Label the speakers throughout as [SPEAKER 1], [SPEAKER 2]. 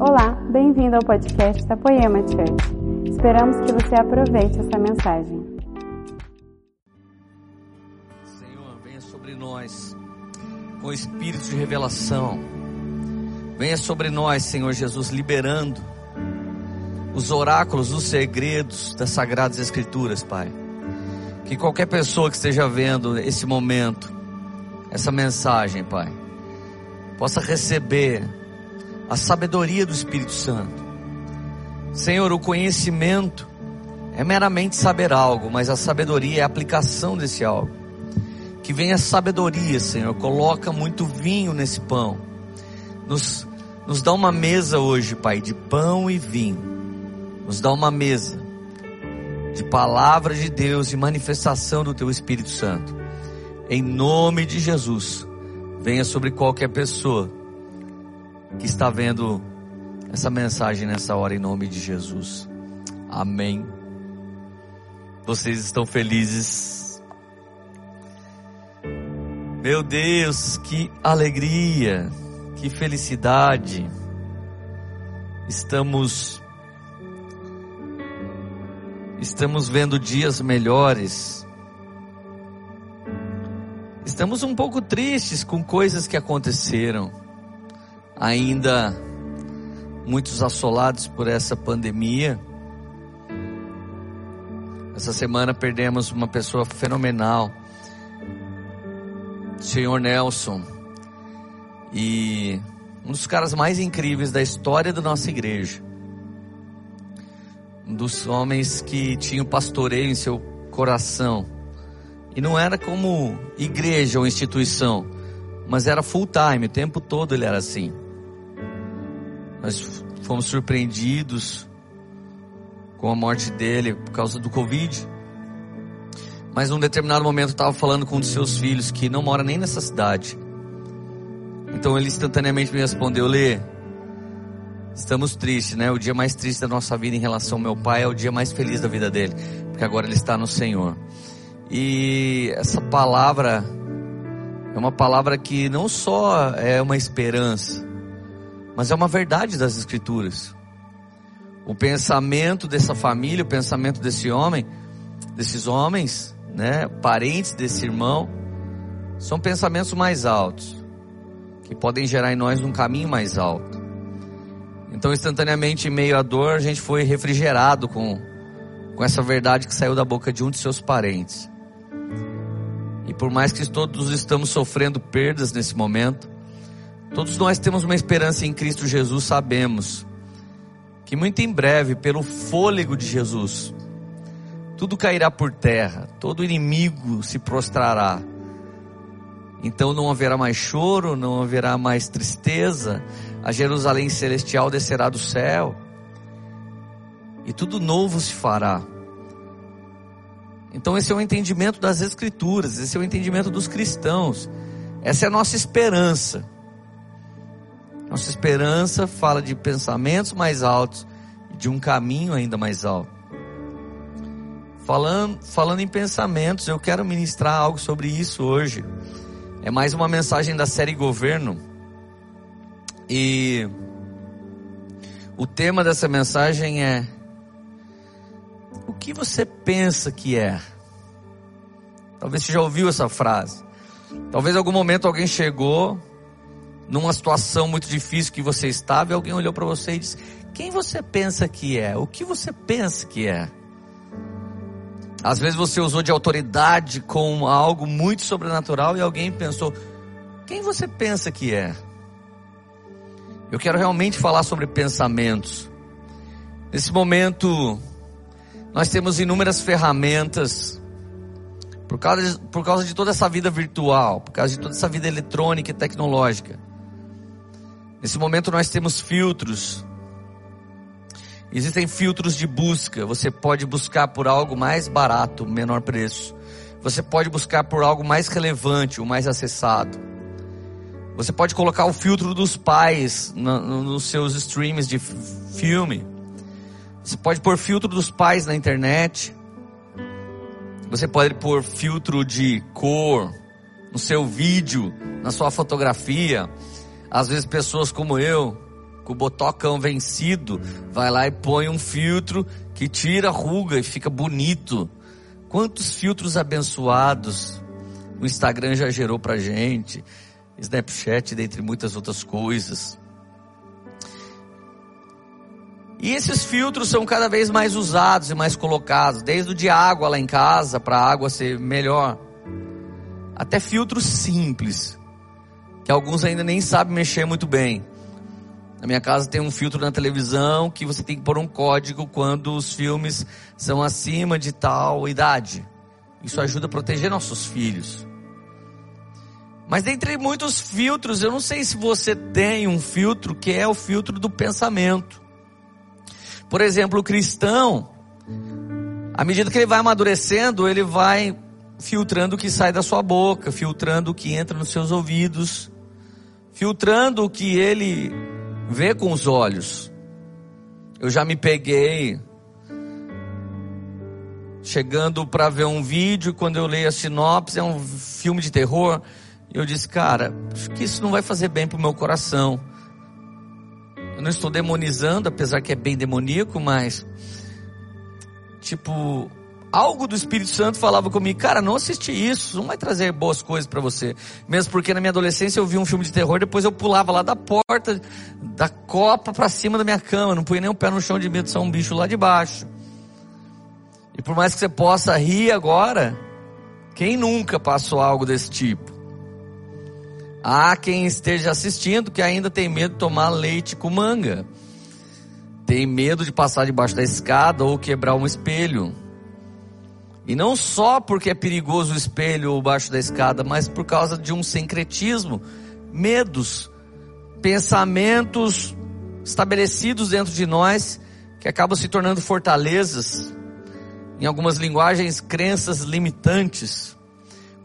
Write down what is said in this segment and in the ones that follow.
[SPEAKER 1] Olá, bem-vindo ao podcast da Poema Church. Esperamos que você aproveite essa mensagem.
[SPEAKER 2] Senhor, venha sobre nós com espírito de revelação. Venha sobre nós, Senhor Jesus, liberando os oráculos, os segredos das sagradas escrituras, Pai. Que qualquer pessoa que esteja vendo esse momento, essa mensagem, Pai, possa receber a sabedoria do Espírito Santo. Senhor, o conhecimento é meramente saber algo, mas a sabedoria é a aplicação desse algo. Que venha sabedoria, Senhor. Coloca muito vinho nesse pão. Nos, nos dá uma mesa hoje, Pai, de pão e vinho. Nos dá uma mesa de palavra de Deus e manifestação do Teu Espírito Santo. Em nome de Jesus, venha sobre qualquer pessoa que está vendo essa mensagem nessa hora em nome de Jesus. Amém. Vocês estão felizes? Meu Deus, que alegria, que felicidade. Estamos estamos vendo dias melhores. Estamos um pouco tristes com coisas que aconteceram ainda muitos assolados por essa pandemia. Essa semana perdemos uma pessoa fenomenal, o Senhor Nelson, e um dos caras mais incríveis da história da nossa igreja. Um dos homens que tinha o pastoreio em seu coração. E não era como igreja ou instituição, mas era full time, o tempo todo ele era assim. Nós fomos surpreendidos com a morte dele por causa do Covid. Mas num determinado momento estava falando com um dos seus filhos que não mora nem nessa cidade. Então ele instantaneamente me respondeu: Lê, estamos tristes, né? O dia mais triste da nossa vida em relação ao meu pai é o dia mais feliz da vida dele, porque agora ele está no Senhor. E essa palavra é uma palavra que não só é uma esperança, mas é uma verdade das Escrituras. O pensamento dessa família, o pensamento desse homem, desses homens, né, parentes desse irmão, são pensamentos mais altos, que podem gerar em nós um caminho mais alto. Então, instantaneamente, em meio à dor, a gente foi refrigerado com, com essa verdade que saiu da boca de um de seus parentes. E por mais que todos estamos sofrendo perdas nesse momento, Todos nós temos uma esperança em Cristo Jesus, sabemos que muito em breve, pelo fôlego de Jesus, tudo cairá por terra, todo inimigo se prostrará. Então não haverá mais choro, não haverá mais tristeza, a Jerusalém celestial descerá do céu, e tudo novo se fará. Então esse é o entendimento das Escrituras, esse é o entendimento dos cristãos, essa é a nossa esperança. Nossa esperança fala de pensamentos mais altos e de um caminho ainda mais alto. Falando, falando em pensamentos, eu quero ministrar algo sobre isso hoje. É mais uma mensagem da série Governo. E o tema dessa mensagem é: O que você pensa que é? Talvez você já ouviu essa frase. Talvez em algum momento alguém chegou numa situação muito difícil que você estava e alguém olhou para você e disse: Quem você pensa que é? O que você pensa que é? Às vezes você usou de autoridade com algo muito sobrenatural e alguém pensou: Quem você pensa que é? Eu quero realmente falar sobre pensamentos. Nesse momento, nós temos inúmeras ferramentas por causa, de, por causa de toda essa vida virtual, por causa de toda essa vida eletrônica e tecnológica. Nesse momento nós temos filtros. Existem filtros de busca. Você pode buscar por algo mais barato, menor preço. Você pode buscar por algo mais relevante, o mais acessado. Você pode colocar o filtro dos pais no, no, nos seus streams de filme. Você pode pôr filtro dos pais na internet. Você pode pôr filtro de cor no seu vídeo, na sua fotografia. Às vezes pessoas como eu com o botocão vencido, vai lá e põe um filtro que tira a ruga e fica bonito. Quantos filtros abençoados o Instagram já gerou pra gente, Snapchat, dentre muitas outras coisas. E esses filtros são cada vez mais usados e mais colocados, desde o de água lá em casa, para a água ser melhor, até filtros simples, que alguns ainda nem sabem mexer muito bem. Na minha casa tem um filtro na televisão que você tem que pôr um código quando os filmes são acima de tal idade. Isso ajuda a proteger nossos filhos. Mas dentre muitos filtros, eu não sei se você tem um filtro que é o filtro do pensamento. Por exemplo, o cristão, à medida que ele vai amadurecendo, ele vai filtrando o que sai da sua boca, filtrando o que entra nos seus ouvidos, filtrando o que ele vê com os olhos. Eu já me peguei chegando para ver um vídeo, quando eu leio a sinopse, é um filme de terror, eu disse, cara, acho que isso não vai fazer bem pro meu coração. Eu não estou demonizando, apesar que é bem demoníaco, mas tipo, algo do Espírito Santo falava comigo, cara, não assiste isso, não vai trazer boas coisas para você. Mesmo porque na minha adolescência eu vi um filme de terror, depois eu pulava lá da porta da copa para cima da minha cama, não punha nem o pé no chão de medo de ser um bicho lá de baixo. E por mais que você possa rir agora, quem nunca passou algo desse tipo? Há quem esteja assistindo que ainda tem medo de tomar leite com manga. Tem medo de passar debaixo da escada ou quebrar um espelho. E não só porque é perigoso o espelho ou baixo da escada, mas por causa de um sincretismo, medos, pensamentos estabelecidos dentro de nós que acabam se tornando fortalezas, em algumas linguagens, crenças limitantes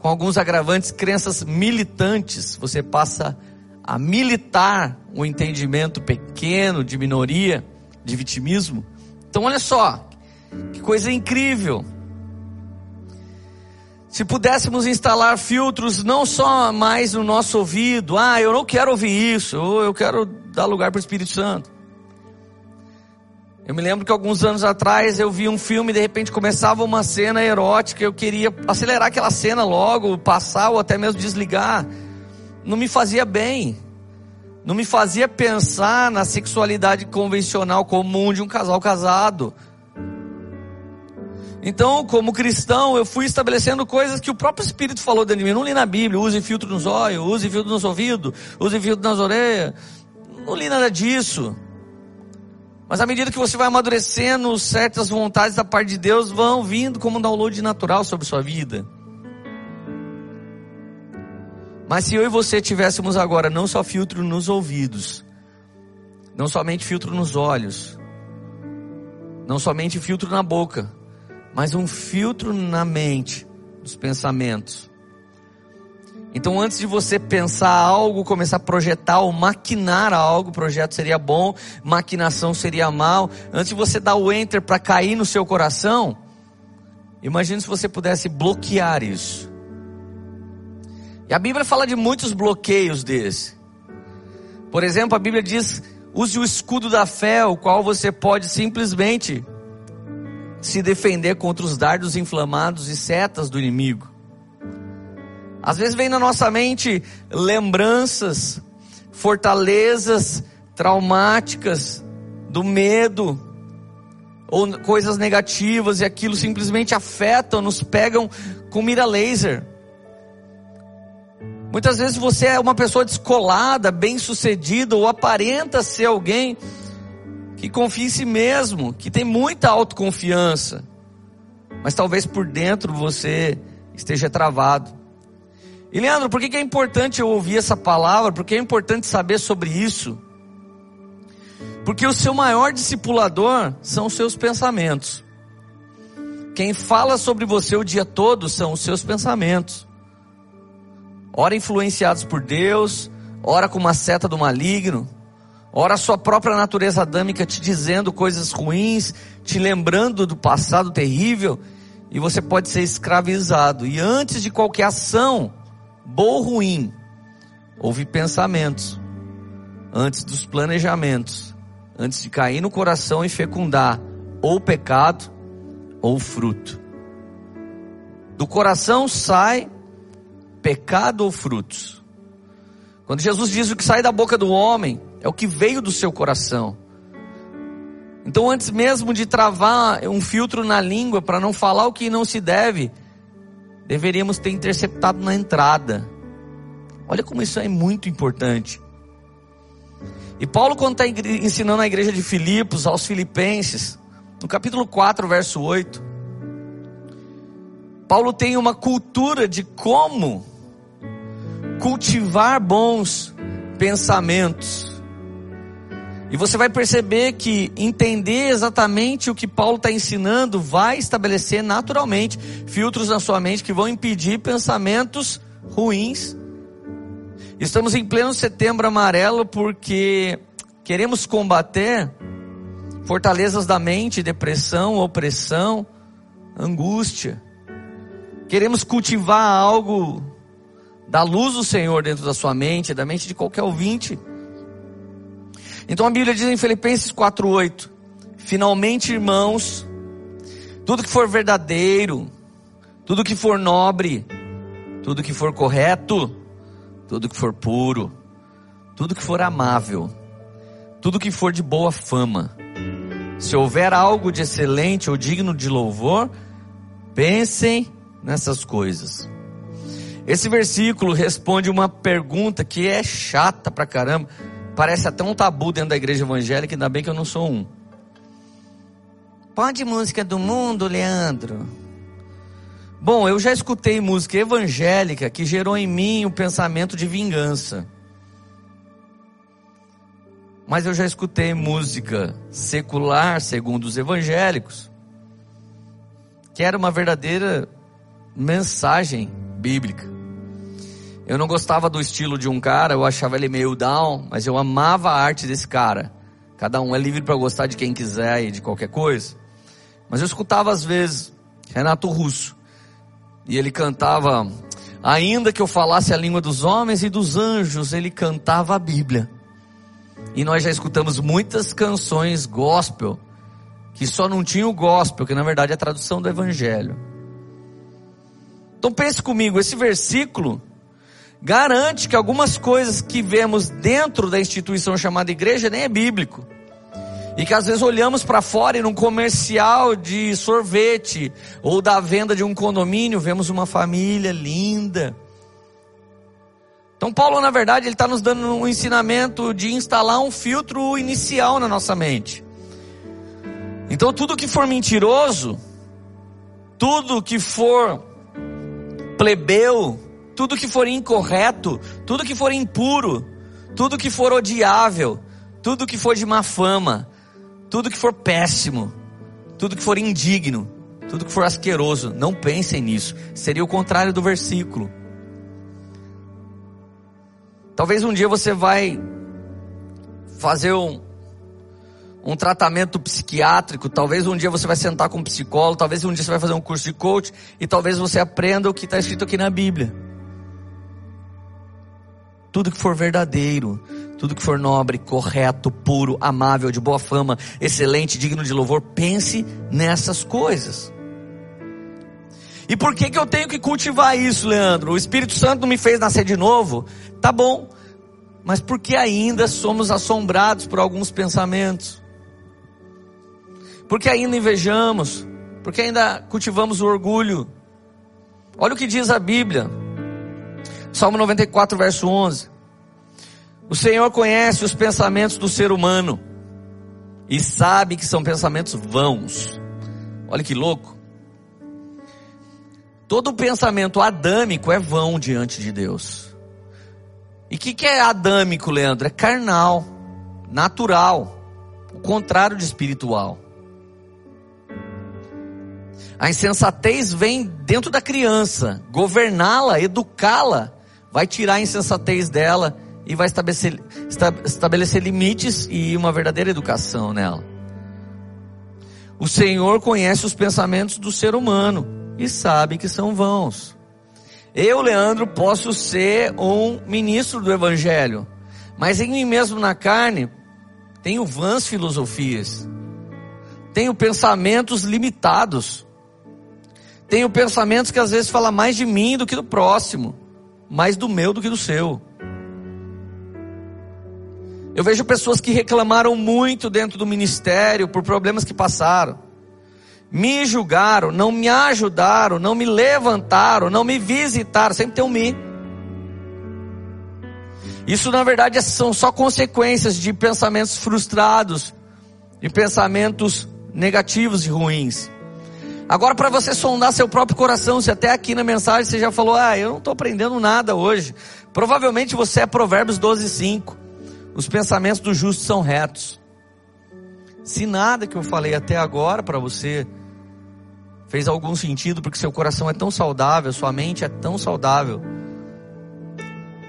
[SPEAKER 2] com alguns agravantes, crenças militantes, você passa a militar um entendimento pequeno de minoria, de vitimismo. Então, olha só, que coisa incrível. Se pudéssemos instalar filtros não só mais no nosso ouvido, ah, eu não quero ouvir isso, ou eu quero dar lugar para o Espírito Santo. Eu me lembro que alguns anos atrás eu vi um filme e de repente começava uma cena erótica, eu queria acelerar aquela cena logo, passar ou até mesmo desligar. Não me fazia bem. Não me fazia pensar na sexualidade convencional comum de um casal casado. Então, como cristão, eu fui estabelecendo coisas que o próprio Espírito falou dentro de mim. Não li na Bíblia, use filtro nos olhos, use filtro nos ouvidos, use filtro nas orelhas. Não li nada disso. Mas à medida que você vai amadurecendo, certas vontades da parte de Deus vão vindo como um download natural sobre sua vida. Mas se eu e você tivéssemos agora não só filtro nos ouvidos, não somente filtro nos olhos, não somente filtro na boca, mas um filtro na mente, nos pensamentos, então, antes de você pensar algo, começar a projetar ou maquinar algo, projeto seria bom, maquinação seria mal. Antes de você dar o enter para cair no seu coração, imagine se você pudesse bloquear isso. E a Bíblia fala de muitos bloqueios desse. Por exemplo, a Bíblia diz: use o escudo da fé, o qual você pode simplesmente se defender contra os dardos inflamados e setas do inimigo. Às vezes vem na nossa mente lembranças, fortalezas traumáticas do medo ou coisas negativas e aquilo simplesmente afetam, nos pegam com mira laser. Muitas vezes você é uma pessoa descolada, bem-sucedida ou aparenta ser alguém que confia em si mesmo, que tem muita autoconfiança, mas talvez por dentro você esteja travado. E Leandro, por que é importante eu ouvir essa palavra? Por que é importante saber sobre isso? Porque o seu maior discipulador são os seus pensamentos. Quem fala sobre você o dia todo são os seus pensamentos. Ora influenciados por Deus, ora com uma seta do maligno, ora a sua própria natureza adâmica te dizendo coisas ruins, te lembrando do passado terrível, e você pode ser escravizado. E antes de qualquer ação, bom ou ruim, houve pensamentos. antes dos planejamentos, antes de cair no coração e fecundar ou pecado ou fruto. Do coração sai pecado ou frutos. Quando Jesus diz o que sai da boca do homem, é o que veio do seu coração. Então, antes mesmo de travar um filtro na língua para não falar o que não se deve, deveríamos ter interceptado na entrada. Olha como isso é muito importante. E Paulo, quando está ensinando a igreja de Filipos, aos filipenses, no capítulo 4, verso 8, Paulo tem uma cultura de como cultivar bons pensamentos. E você vai perceber que entender exatamente o que Paulo está ensinando vai estabelecer naturalmente filtros na sua mente que vão impedir pensamentos ruins. Estamos em pleno setembro amarelo porque queremos combater fortalezas da mente, depressão, opressão, angústia. Queremos cultivar algo da luz do Senhor dentro da sua mente, da mente de qualquer ouvinte. Então a Bíblia diz em Filipenses 4:8: Finalmente, irmãos, tudo que for verdadeiro, tudo que for nobre, tudo que for correto, tudo que for puro, tudo que for amável, tudo que for de boa fama, se houver algo de excelente ou digno de louvor, pensem nessas coisas. Esse versículo responde uma pergunta que é chata pra caramba. Parece até um tabu dentro da igreja evangélica, ainda bem que eu não sou um. Pode música do mundo, Leandro? Bom, eu já escutei música evangélica que gerou em mim o pensamento de vingança. Mas eu já escutei música secular, segundo os evangélicos, que era uma verdadeira mensagem bíblica. Eu não gostava do estilo de um cara, eu achava ele meio down, mas eu amava a arte desse cara. Cada um é livre para gostar de quem quiser e de qualquer coisa. Mas eu escutava às vezes Renato Russo. E ele cantava, ainda que eu falasse a língua dos homens e dos anjos, ele cantava a Bíblia. E nós já escutamos muitas canções gospel, que só não tinham o gospel, que na verdade é a tradução do evangelho. Então pense comigo, esse versículo garante que algumas coisas que vemos dentro da instituição chamada igreja nem é bíblico. E que às vezes olhamos para fora e num comercial de sorvete ou da venda de um condomínio vemos uma família linda. Então Paulo na verdade ele está nos dando um ensinamento de instalar um filtro inicial na nossa mente. Então tudo que for mentiroso, tudo que for plebeu, tudo que for incorreto, tudo que for impuro, tudo que for odiável, tudo que for de má fama, tudo que for péssimo, tudo que for indigno, tudo que for asqueroso, não pensem nisso. Seria o contrário do versículo. Talvez um dia você vai fazer um, um tratamento psiquiátrico, talvez um dia você vai sentar com um psicólogo, talvez um dia você vai fazer um curso de coach e talvez você aprenda o que está escrito aqui na Bíblia tudo que for verdadeiro, tudo que for nobre, correto, puro, amável, de boa fama, excelente, digno de louvor, pense nessas coisas. E por que que eu tenho que cultivar isso, Leandro? O Espírito Santo me fez nascer de novo? Tá bom. Mas por que ainda somos assombrados por alguns pensamentos? Por que ainda invejamos? Por que ainda cultivamos o orgulho? Olha o que diz a Bíblia. Salmo 94, verso 11. O Senhor conhece os pensamentos do ser humano e sabe que são pensamentos vãos. Olha que louco. Todo pensamento adâmico é vão diante de Deus. E o que, que é adâmico, Leandro? É carnal, natural, o contrário de espiritual. A insensatez vem dentro da criança, governá-la, educá-la vai tirar a insensatez dela e vai estabelecer, estabelecer limites e uma verdadeira educação nela. O Senhor conhece os pensamentos do ser humano e sabe que são vãos. Eu, Leandro, posso ser um ministro do Evangelho, Mas em mim mesmo na carne, tenho vãs filosofias, tenho pensamentos limitados, tenho pensamentos que às vezes falam mais de mim do que do próximo, mais do meu do que do seu. Eu vejo pessoas que reclamaram muito dentro do ministério por problemas que passaram. Me julgaram, não me ajudaram, não me levantaram, não me visitaram, sempre tem um me. Isso na verdade são só consequências de pensamentos frustrados, de pensamentos negativos e ruins. Agora, para você sondar seu próprio coração, se até aqui na mensagem você já falou, ah, eu não estou aprendendo nada hoje. Provavelmente você é Provérbios 12, 5. Os pensamentos do justo são retos. Se nada que eu falei até agora para você fez algum sentido, porque seu coração é tão saudável, sua mente é tão saudável,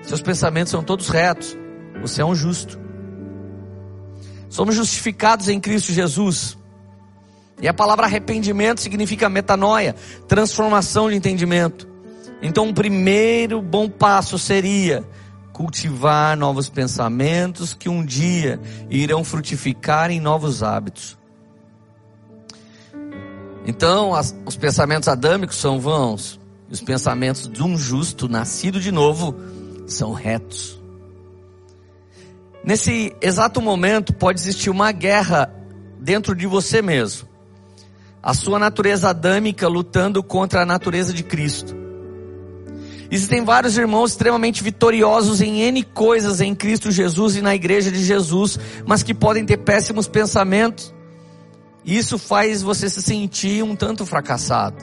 [SPEAKER 2] seus pensamentos são todos retos, você é um justo. Somos justificados em Cristo Jesus. E a palavra arrependimento significa metanoia, transformação de entendimento. Então, o primeiro bom passo seria cultivar novos pensamentos que um dia irão frutificar em novos hábitos. Então, as, os pensamentos adâmicos são vãos, e os pensamentos de um justo nascido de novo são retos. Nesse exato momento pode existir uma guerra dentro de você mesmo. A sua natureza adâmica lutando contra a natureza de Cristo. Existem vários irmãos extremamente vitoriosos em N coisas em Cristo Jesus e na igreja de Jesus, mas que podem ter péssimos pensamentos. Isso faz você se sentir um tanto fracassado.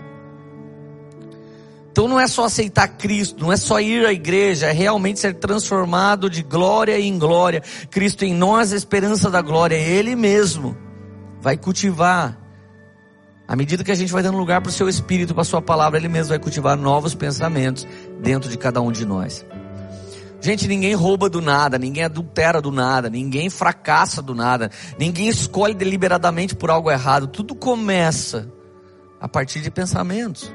[SPEAKER 2] Então não é só aceitar Cristo, não é só ir à igreja, é realmente ser transformado de glória em glória. Cristo em nós, a esperança da glória, Ele mesmo vai cultivar à medida que a gente vai dando lugar para o seu espírito, para a sua palavra, ele mesmo vai cultivar novos pensamentos dentro de cada um de nós. Gente, ninguém rouba do nada, ninguém adultera do nada, ninguém fracassa do nada, ninguém escolhe deliberadamente por algo errado. Tudo começa a partir de pensamentos.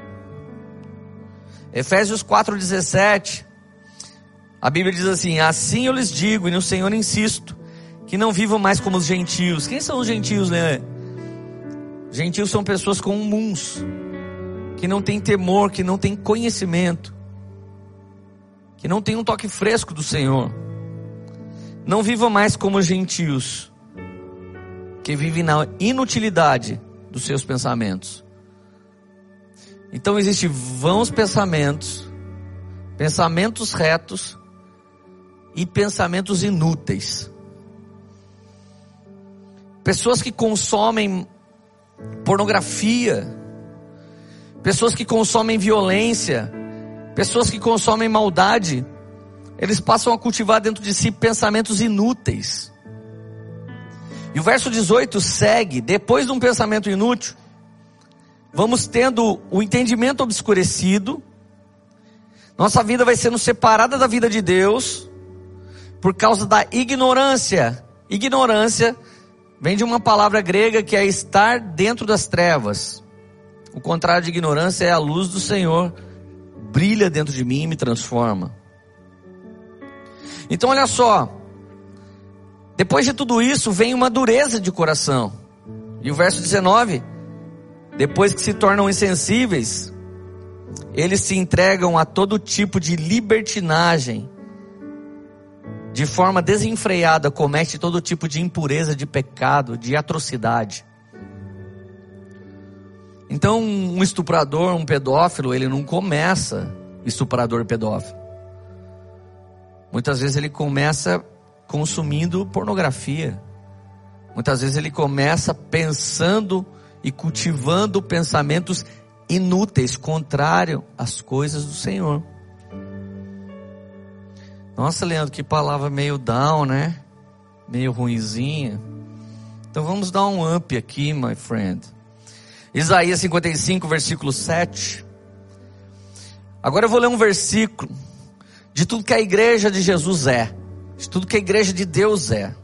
[SPEAKER 2] Efésios 4,17, a Bíblia diz assim: Assim eu lhes digo, e no Senhor insisto, que não vivam mais como os gentios. Quem são os gentios, né? Gentios são pessoas comuns, que não têm temor, que não têm conhecimento, que não têm um toque fresco do Senhor. Não viva mais como gentios, que vivem na inutilidade dos seus pensamentos. Então existem vãos pensamentos, pensamentos retos e pensamentos inúteis. Pessoas que consomem pornografia, pessoas que consomem violência, pessoas que consomem maldade, eles passam a cultivar dentro de si pensamentos inúteis. E o verso 18 segue, depois de um pensamento inútil, vamos tendo o entendimento obscurecido, nossa vida vai sendo separada da vida de Deus, por causa da ignorância. Ignorância vem de uma palavra grega que é estar dentro das trevas. O contrário de ignorância é a luz do Senhor brilha dentro de mim e me transforma. Então olha só, depois de tudo isso vem uma dureza de coração. E o verso 19, depois que se tornam insensíveis, eles se entregam a todo tipo de libertinagem de forma desenfreada, comete todo tipo de impureza, de pecado, de atrocidade. Então, um estuprador, um pedófilo, ele não começa estuprador pedófilo. Muitas vezes ele começa consumindo pornografia. Muitas vezes ele começa pensando e cultivando pensamentos inúteis, contrário às coisas do Senhor. Nossa, Leandro, que palavra meio down, né? Meio ruinzinha. Então vamos dar um up aqui, my friend. Isaías 55, versículo 7. Agora eu vou ler um versículo de tudo que a igreja de Jesus é, de tudo que a igreja de Deus é.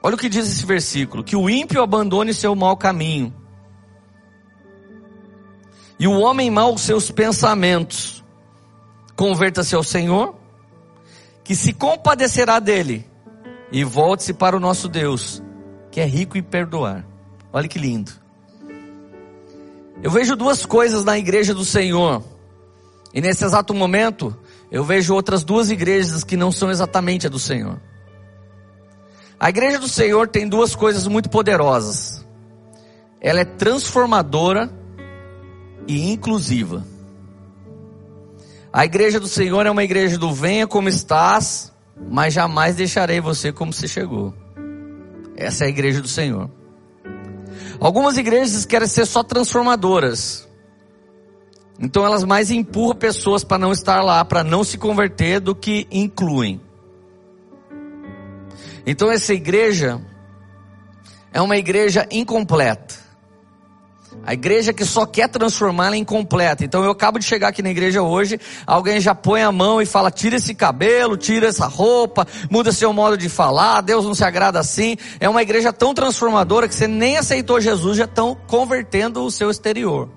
[SPEAKER 2] Olha o que diz esse versículo: que o ímpio abandone seu mau caminho, e o homem mau seus pensamentos, converta-se ao Senhor, que se compadecerá dele e volte-se para o nosso Deus, que é rico em perdoar. Olha que lindo. Eu vejo duas coisas na igreja do Senhor. E nesse exato momento, eu vejo outras duas igrejas que não são exatamente a do Senhor. A igreja do Senhor tem duas coisas muito poderosas. Ela é transformadora e inclusiva. A igreja do Senhor é uma igreja do venha como estás, mas jamais deixarei você como você chegou. Essa é a igreja do Senhor. Algumas igrejas querem ser só transformadoras. Então elas mais empurram pessoas para não estar lá, para não se converter, do que incluem. Então essa igreja é uma igreja incompleta. A igreja que só quer transformar ela é incompleta. Então eu acabo de chegar aqui na igreja hoje, alguém já põe a mão e fala: tira esse cabelo, tira essa roupa, muda seu modo de falar, Deus não se agrada assim. É uma igreja tão transformadora que você nem aceitou Jesus, já estão convertendo o seu exterior.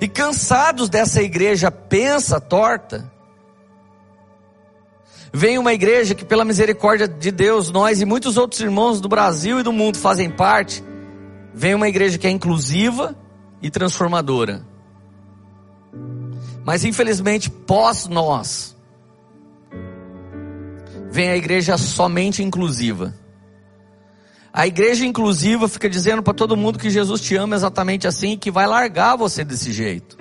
[SPEAKER 2] E cansados dessa igreja pensa torta, vem uma igreja que, pela misericórdia de Deus, nós e muitos outros irmãos do Brasil e do mundo fazem parte. Vem uma igreja que é inclusiva e transformadora. Mas infelizmente, pós nós, vem a igreja somente inclusiva. A igreja inclusiva fica dizendo para todo mundo que Jesus te ama exatamente assim, que vai largar você desse jeito.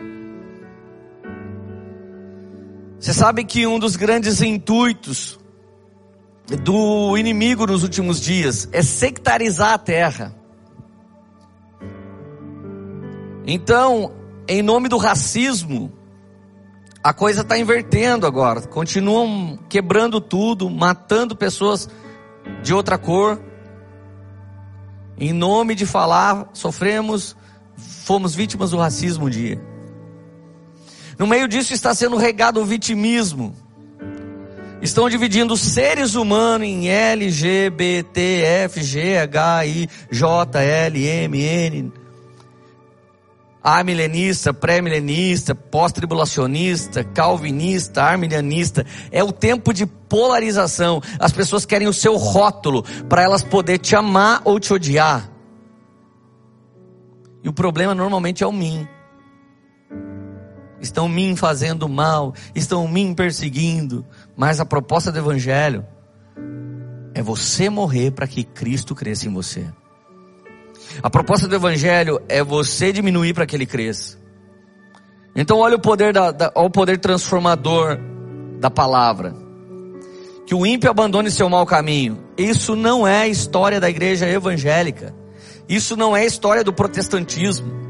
[SPEAKER 2] Você sabe que um dos grandes intuitos do inimigo nos últimos dias é sectarizar a terra. Então, em nome do racismo, a coisa está invertendo agora. Continuam quebrando tudo, matando pessoas de outra cor em nome de falar, sofremos, fomos vítimas do racismo um dia. No meio disso está sendo regado o vitimismo. Estão dividindo seres humanos em L, G, B, T, F, G, H, I, J, L, M, N. Amilenista, pré-milenista, pós-tribulacionista, calvinista, arminianista. É o tempo de polarização. As pessoas querem o seu rótulo para elas poder te amar ou te odiar. E o problema normalmente é o mim. Estão me fazendo mal, estão me perseguindo, mas a proposta do evangelho é você morrer para que Cristo cresça em você. A proposta do Evangelho é você diminuir para que ele cresça. Então olha o poder, da, da, o poder transformador da palavra. Que o ímpio abandone seu mau caminho. Isso não é história da igreja evangélica. Isso não é história do protestantismo.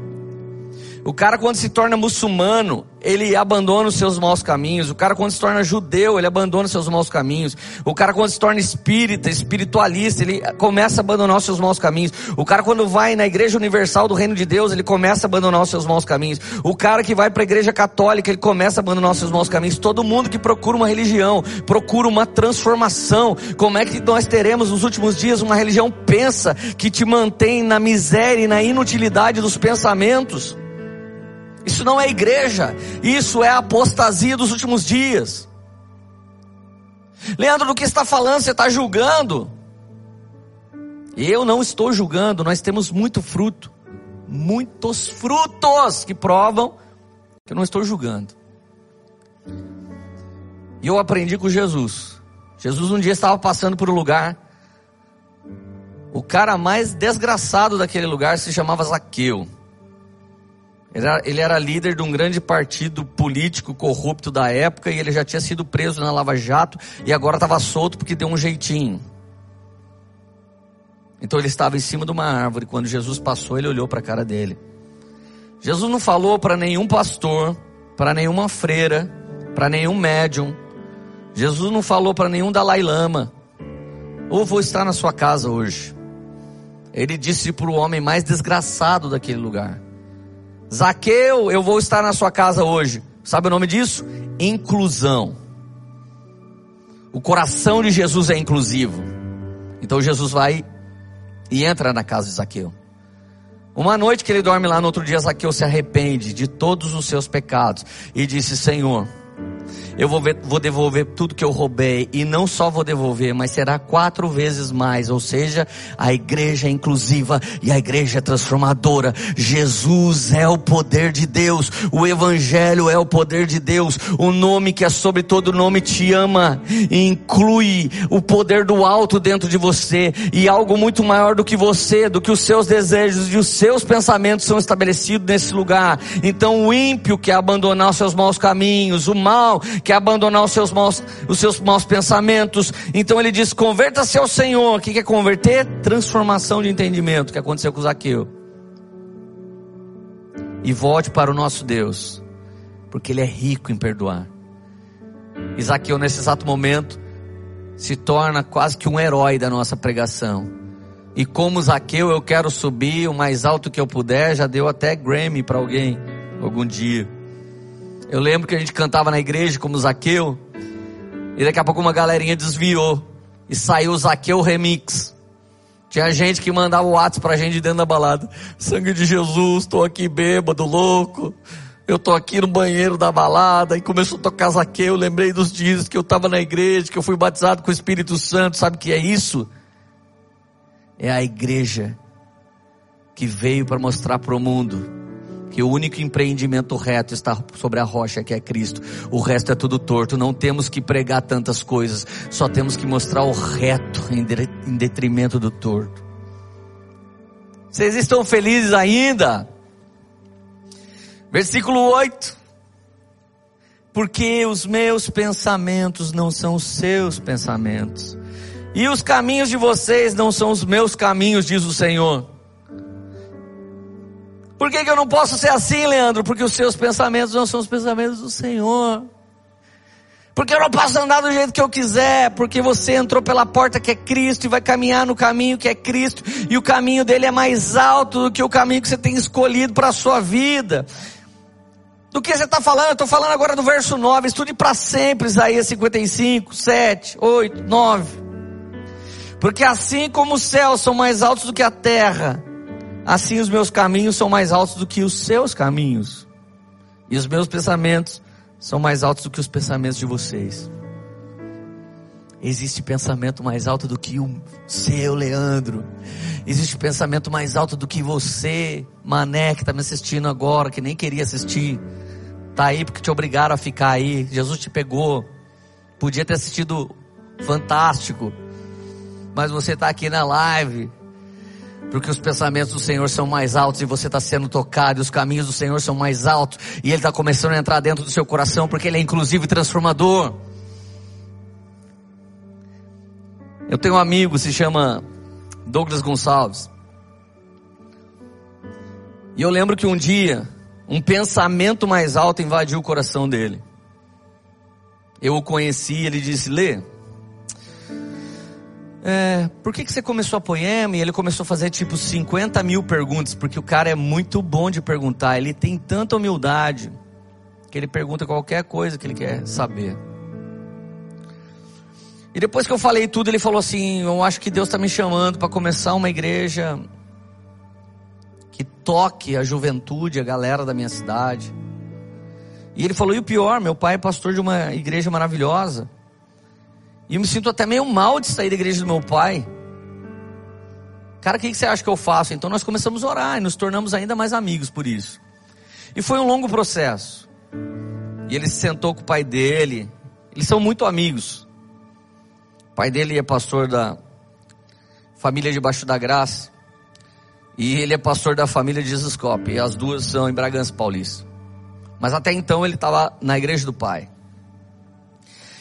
[SPEAKER 2] O cara quando se torna muçulmano, ele abandona os seus maus caminhos. O cara quando se torna judeu, ele abandona os seus maus caminhos. O cara quando se torna espírita, espiritualista, ele começa a abandonar os seus maus caminhos. O cara quando vai na igreja universal do reino de Deus, ele começa a abandonar os seus maus caminhos. O cara que vai para a igreja católica, ele começa a abandonar os seus maus caminhos. Todo mundo que procura uma religião, procura uma transformação. Como é que nós teremos nos últimos dias uma religião pensa que te mantém na miséria e na inutilidade dos pensamentos? Isso não é igreja, isso é apostasia dos últimos dias. Leandro, do que está falando? Você está julgando? Eu não estou julgando, nós temos muito fruto, muitos frutos que provam que eu não estou julgando. E eu aprendi com Jesus. Jesus um dia estava passando por um lugar. O cara mais desgraçado daquele lugar se chamava Zaqueu. Ele era, ele era, líder de um grande partido político corrupto da época e ele já tinha sido preso na Lava Jato e agora estava solto porque deu um jeitinho. Então ele estava em cima de uma árvore. Quando Jesus passou, ele olhou para a cara dele. Jesus não falou para nenhum pastor, para nenhuma freira, para nenhum médium. Jesus não falou para nenhum Dalai Lama. Ou vou estar na sua casa hoje. Ele disse para o homem mais desgraçado daquele lugar. Zaqueu, eu vou estar na sua casa hoje. Sabe o nome disso? Inclusão. O coração de Jesus é inclusivo. Então Jesus vai e entra na casa de Zaqueu. Uma noite que ele dorme lá, no outro dia Zaqueu se arrepende de todos os seus pecados e disse: Senhor, eu vou, ver, vou devolver tudo que eu roubei. E não só vou devolver, mas será quatro vezes mais. Ou seja, a igreja é inclusiva e a igreja é transformadora. Jesus é o poder de Deus. O Evangelho é o poder de Deus. O nome que é sobre todo nome te ama. Inclui o poder do alto dentro de você. E algo muito maior do que você, do que os seus desejos e os seus pensamentos são estabelecidos nesse lugar. Então o ímpio quer abandonar os seus maus caminhos. O mal quer abandonar os seus maus, os seus maus pensamentos. Então ele diz: converta-se ao Senhor. O que quer converter? Transformação de entendimento, que aconteceu com Zaqueu. E volte para o nosso Deus, porque Ele é rico em perdoar. E Zaqueu, nesse exato momento, se torna quase que um herói da nossa pregação. E como Zaqueu, eu quero subir o mais alto que eu puder. Já deu até Grammy para alguém algum dia. Eu lembro que a gente cantava na igreja como Zaqueu, e daqui a pouco uma galerinha desviou, e saiu o Zaqueu Remix. Tinha gente que mandava o WhatsApp pra gente dentro da balada. Sangue de Jesus, tô aqui bêbado, louco. Eu tô aqui no banheiro da balada e começou a tocar Zaqueu. Lembrei dos dias que eu estava na igreja, que eu fui batizado com o Espírito Santo. Sabe o que é isso? É a igreja que veio para mostrar para o mundo que o único empreendimento reto está sobre a rocha que é Cristo. O resto é tudo torto. Não temos que pregar tantas coisas, só temos que mostrar o reto em detrimento do torto. Vocês estão felizes ainda? Versículo 8. Porque os meus pensamentos não são os seus pensamentos, e os caminhos de vocês não são os meus caminhos, diz o Senhor. Por que, que eu não posso ser assim, Leandro? Porque os seus pensamentos não são os pensamentos do Senhor. Porque eu não posso andar do jeito que eu quiser, porque você entrou pela porta que é Cristo e vai caminhar no caminho que é Cristo, e o caminho dele é mais alto do que o caminho que você tem escolhido para a sua vida. Do que você está falando? Estou falando agora do verso 9, estude para sempre Isaías 55, 7, 8, 9. Porque assim como os céus são mais altos do que a terra, Assim os meus caminhos são mais altos do que os seus caminhos. E os meus pensamentos são mais altos do que os pensamentos de vocês. Existe pensamento mais alto do que o seu, Leandro. Existe pensamento mais alto do que você, Mané, que está me assistindo agora, que nem queria assistir. Tá aí porque te obrigaram a ficar aí. Jesus te pegou. Podia ter assistido fantástico. Mas você está aqui na live porque os pensamentos do Senhor são mais altos e você está sendo tocado, e os caminhos do Senhor são mais altos, e Ele está começando a entrar dentro do seu coração, porque Ele é inclusive transformador. Eu tenho um amigo, se chama Douglas Gonçalves. E eu lembro que um dia, um pensamento mais alto invadiu o coração dele. Eu o conheci, ele disse: Lê, é, por que, que você começou a poema? E ele começou a fazer tipo 50 mil perguntas, porque o cara é muito bom de perguntar, ele tem tanta humildade, que ele pergunta qualquer coisa que ele quer saber. E depois que eu falei tudo, ele falou assim: Eu acho que Deus está me chamando para começar uma igreja que toque a juventude, a galera da minha cidade. E ele falou: E o pior, meu pai é pastor de uma igreja maravilhosa. E eu me sinto até meio mal de sair da igreja do meu pai. Cara, o que, você acha que eu faço? Então nós começamos a orar e nos tornamos ainda mais amigos por isso. E foi um longo processo. E ele se sentou com o pai dele. Eles são muito amigos. O pai dele é pastor da família debaixo da graça. E ele é pastor da família de Jesus Cop. E as duas são em Bragança Paulista. Mas até então ele estava na igreja do pai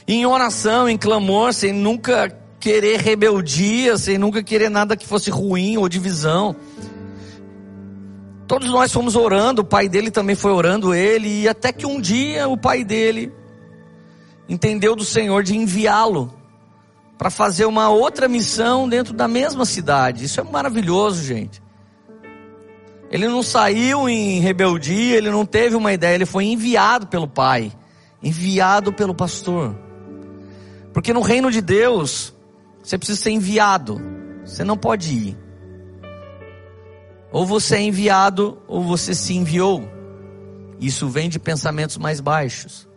[SPEAKER 2] em oração, em clamor, sem nunca querer rebeldia, sem nunca querer nada que fosse ruim ou divisão. Todos nós fomos orando, o pai dele também foi orando ele, e até que um dia o pai dele entendeu do Senhor de enviá-lo para fazer uma outra missão dentro da mesma cidade. Isso é maravilhoso, gente. Ele não saiu em rebeldia, ele não teve uma ideia, ele foi enviado pelo pai, enviado pelo pastor. Porque no reino de Deus, você precisa ser enviado. Você não pode ir. Ou você é enviado, ou você se enviou. Isso vem de pensamentos mais baixos.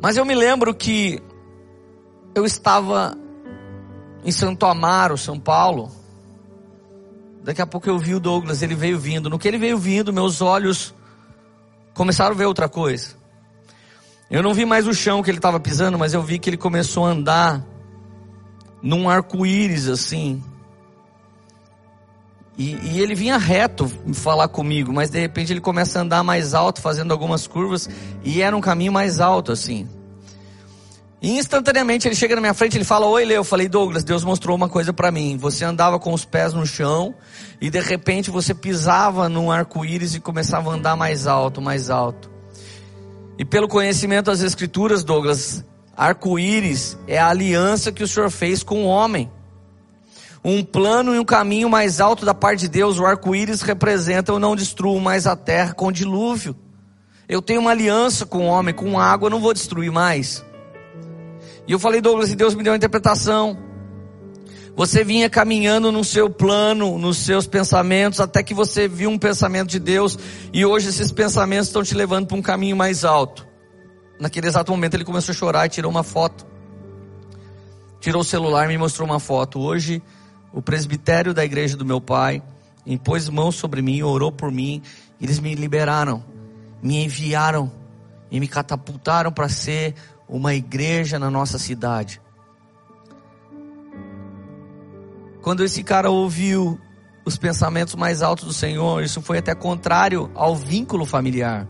[SPEAKER 2] Mas eu me lembro que eu estava em Santo Amaro, São Paulo. Daqui a pouco eu vi o Douglas, ele veio vindo. No que ele veio vindo, meus olhos começaram a ver outra coisa. Eu não vi mais o chão que ele estava pisando, mas eu vi que ele começou a andar num arco-íris assim. E, e, ele vinha reto falar comigo, mas de repente ele começa a andar mais alto, fazendo algumas curvas, e era um caminho mais alto assim. E instantaneamente ele chega na minha frente, ele fala: "Oi, Leo". Eu falei: "Douglas, Deus mostrou uma coisa para mim. Você andava com os pés no chão e de repente você pisava num arco-íris e começava a andar mais alto, mais alto". E pelo conhecimento das escrituras, Douglas, arco-íris é a aliança que o Senhor fez com o homem. Um plano e um caminho mais alto da parte de Deus, o arco-íris representa eu não destruo mais a terra com dilúvio. Eu tenho uma aliança com o homem, com água, eu não vou destruir mais. E eu falei, Douglas, e Deus me deu uma interpretação. Você vinha caminhando no seu plano, nos seus pensamentos, até que você viu um pensamento de Deus, e hoje esses pensamentos estão te levando para um caminho mais alto. Naquele exato momento ele começou a chorar e tirou uma foto. Tirou o celular e me mostrou uma foto. Hoje, o presbitério da igreja do meu pai impôs mãos sobre mim, orou por mim, eles me liberaram, me enviaram e me catapultaram para ser uma igreja na nossa cidade. Quando esse cara ouviu os pensamentos mais altos do Senhor, isso foi até contrário ao vínculo familiar.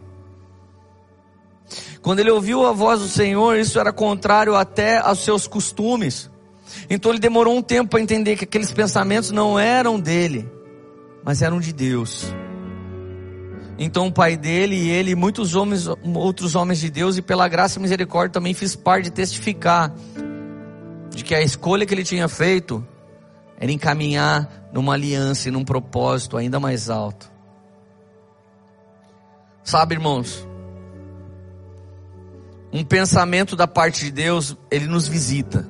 [SPEAKER 2] Quando ele ouviu a voz do Senhor, isso era contrário até aos seus costumes. Então ele demorou um tempo para entender que aqueles pensamentos não eram dele, mas eram de Deus. Então o pai dele e ele, muitos homens, outros homens de Deus, e pela graça e misericórdia também fiz parte de testificar de que a escolha que ele tinha feito era encaminhar numa aliança e num propósito ainda mais alto. Sabe, irmãos, um pensamento da parte de Deus, ele nos visita.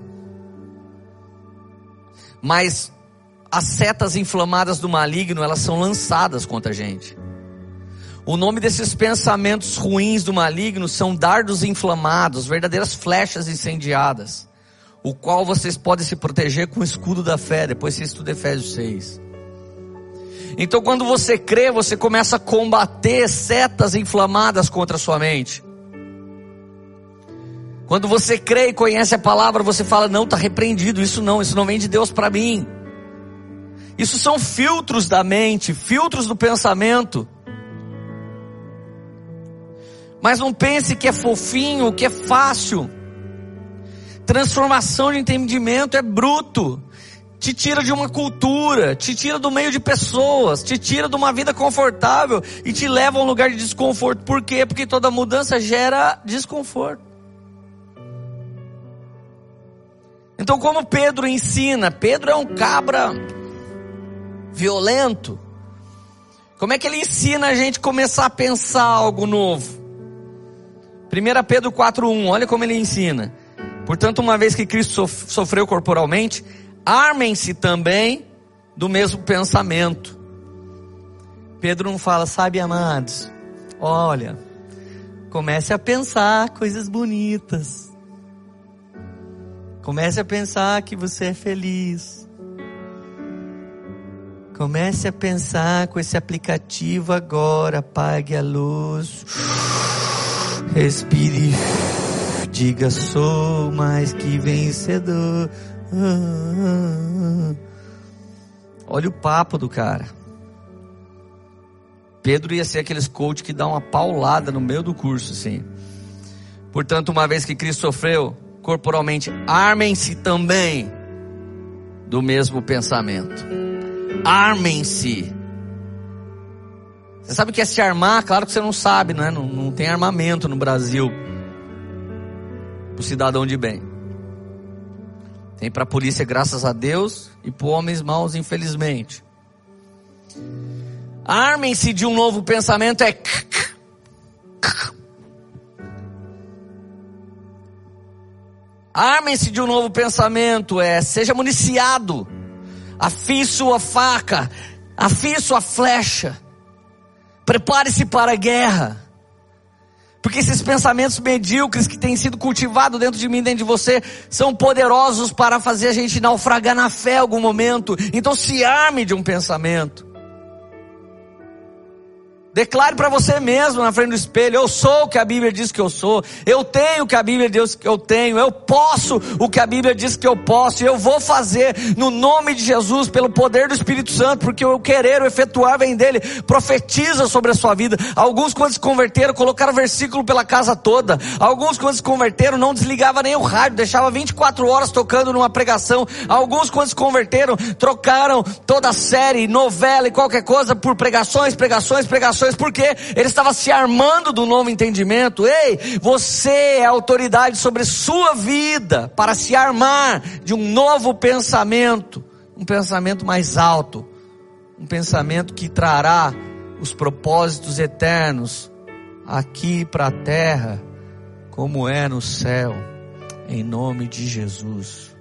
[SPEAKER 2] Mas as setas inflamadas do maligno, elas são lançadas contra a gente. O nome desses pensamentos ruins do maligno são dardos inflamados, verdadeiras flechas incendiadas, o qual vocês podem se proteger com o escudo da fé. Depois você estuda Efésios 6. Então, quando você crê, você começa a combater setas inflamadas contra a sua mente. Quando você crê e conhece a palavra, você fala: não, está repreendido. Isso não, isso não vem de Deus para mim. Isso são filtros da mente, filtros do pensamento. Mas não pense que é fofinho, que é fácil. Transformação de entendimento é bruto. Te tira de uma cultura, te tira do meio de pessoas, te tira de uma vida confortável e te leva a um lugar de desconforto. Por quê? Porque toda mudança gera desconforto. Então, como Pedro ensina, Pedro é um cabra violento. Como é que ele ensina a gente começar a pensar algo novo? 1 Pedro 4,1, olha como ele ensina. Portanto, uma vez que Cristo sofreu corporalmente, armem-se também do mesmo pensamento. Pedro não fala, sabe, amados, olha, comece a pensar coisas bonitas. Comece a pensar que você é feliz. Comece a pensar com esse aplicativo agora, apague a luz. Respire, diga sou mais que vencedor. Olha o papo do cara. Pedro ia ser aqueles coach que dá uma paulada no meio do curso, assim. Portanto, uma vez que Cristo sofreu corporalmente, armem-se também do mesmo pensamento. Armem-se você sabe o que é se armar? Claro que você não sabe, não, é? não, não tem armamento no Brasil o cidadão de bem. Tem para a polícia, graças a Deus, e para homens maus, infelizmente. Armem-se de um novo pensamento é. Armem-se de um novo pensamento é. Seja municiado. Afie sua faca. Afie sua flecha. Prepare-se para a guerra. Porque esses pensamentos medíocres que têm sido cultivados dentro de mim, dentro de você, são poderosos para fazer a gente naufragar na fé em algum momento. Então se arme de um pensamento. Declare para você mesmo na frente do espelho: eu sou o que a Bíblia diz que eu sou, eu tenho o que a Bíblia diz que eu tenho, eu posso o que a Bíblia diz que eu posso, e eu vou fazer no nome de Jesus, pelo poder do Espírito Santo, porque o querer, o efetuar vem dele. Profetiza sobre a sua vida. Alguns, quando se converteram, colocaram versículo pela casa toda. Alguns, quando se converteram, não desligava nem o rádio, deixava 24 horas tocando numa pregação. Alguns, quando se converteram, trocaram toda a série, novela e qualquer coisa por pregações, pregações, pregações porque ele estava se armando do novo entendimento. Ei, você é autoridade sobre sua vida para se armar de um novo pensamento, um pensamento mais alto, um pensamento que trará os propósitos eternos aqui para a terra, como é no céu, em nome de Jesus.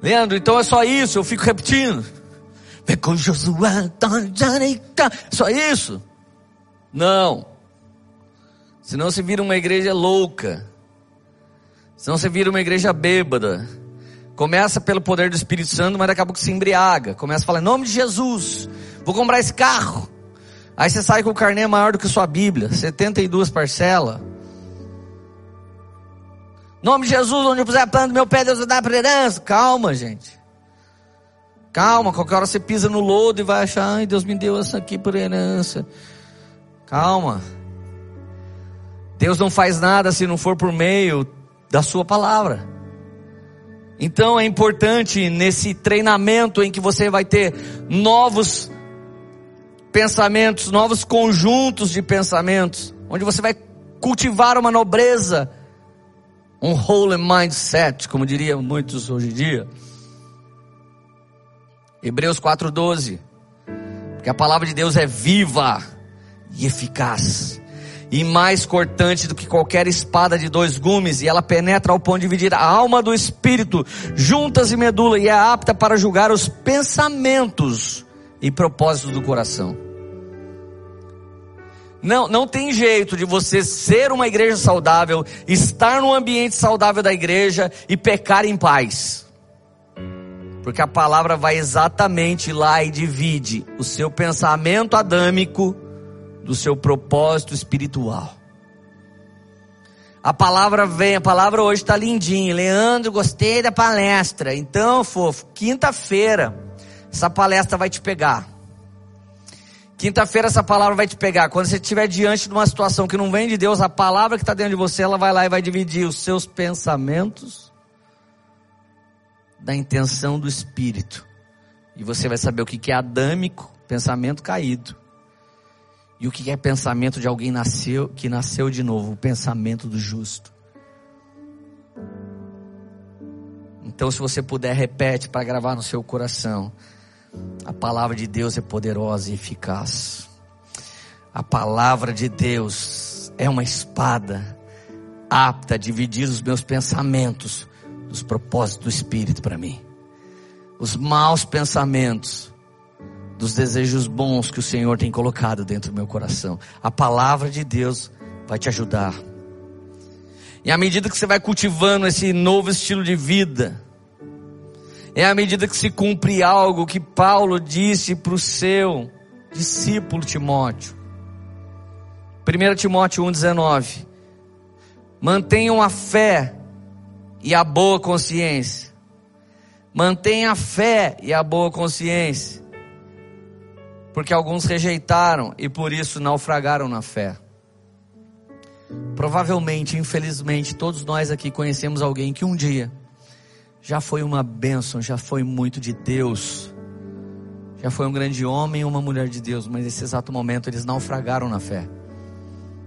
[SPEAKER 2] Leandro, então é só isso, eu fico repetindo. Vem com Josué, só isso? Não. Senão você vira uma igreja louca. Senão você vira uma igreja bêbada. Começa pelo poder do Espírito Santo, mas daqui a pouco se embriaga. Começa a falar, em nome de Jesus, vou comprar esse carro. Aí você sai com o carnê maior do que sua Bíblia, 72 parcelas. Nome de Jesus, onde eu puser a planta do meu pé, Deus vai dar para herança. Calma, gente. Calma, qualquer hora você pisa no lodo e vai achar, ai, Deus me deu essa aqui por herança. Calma. Deus não faz nada se não for por meio da sua palavra. Então é importante nesse treinamento em que você vai ter novos pensamentos, novos conjuntos de pensamentos, onde você vai cultivar uma nobreza, um holy mindset, como diriam muitos hoje em dia Hebreus 4:12. Porque a palavra de Deus é viva e eficaz, e mais cortante do que qualquer espada de dois gumes, e ela penetra ao ponto de dividir a alma do espírito, juntas e medula, e é apta para julgar os pensamentos e propósitos do coração. Não, não tem jeito de você ser uma igreja saudável, estar no ambiente saudável da igreja e pecar em paz. Porque a palavra vai exatamente lá e divide o seu pensamento adâmico do seu propósito espiritual. A palavra vem, a palavra hoje está lindinha. Leandro, gostei da palestra. Então, fofo, quinta-feira, essa palestra vai te pegar. Quinta-feira essa palavra vai te pegar. Quando você estiver diante de uma situação que não vem de Deus, a palavra que está dentro de você, ela vai lá e vai dividir os seus pensamentos da intenção do espírito. E você vai saber o que é adâmico, pensamento caído. E o que é pensamento de alguém nasceu, que nasceu de novo, o pensamento do justo. Então, se você puder, repete para gravar no seu coração. A palavra de Deus é poderosa e eficaz. A palavra de Deus é uma espada apta a dividir os meus pensamentos dos propósitos do Espírito para mim. Os maus pensamentos, dos desejos bons que o Senhor tem colocado dentro do meu coração. A palavra de Deus vai te ajudar. E à medida que você vai cultivando esse novo estilo de vida, é à medida que se cumpre algo que Paulo disse para o seu discípulo Timóteo. 1 Timóteo 1,19. Mantenham a fé e a boa consciência. Mantenha a fé e a boa consciência. Porque alguns rejeitaram e por isso naufragaram na fé. Provavelmente, infelizmente, todos nós aqui conhecemos alguém que um dia já foi uma bênção, já foi muito de Deus, já foi um grande homem uma mulher de Deus, mas nesse exato momento eles naufragaram na fé.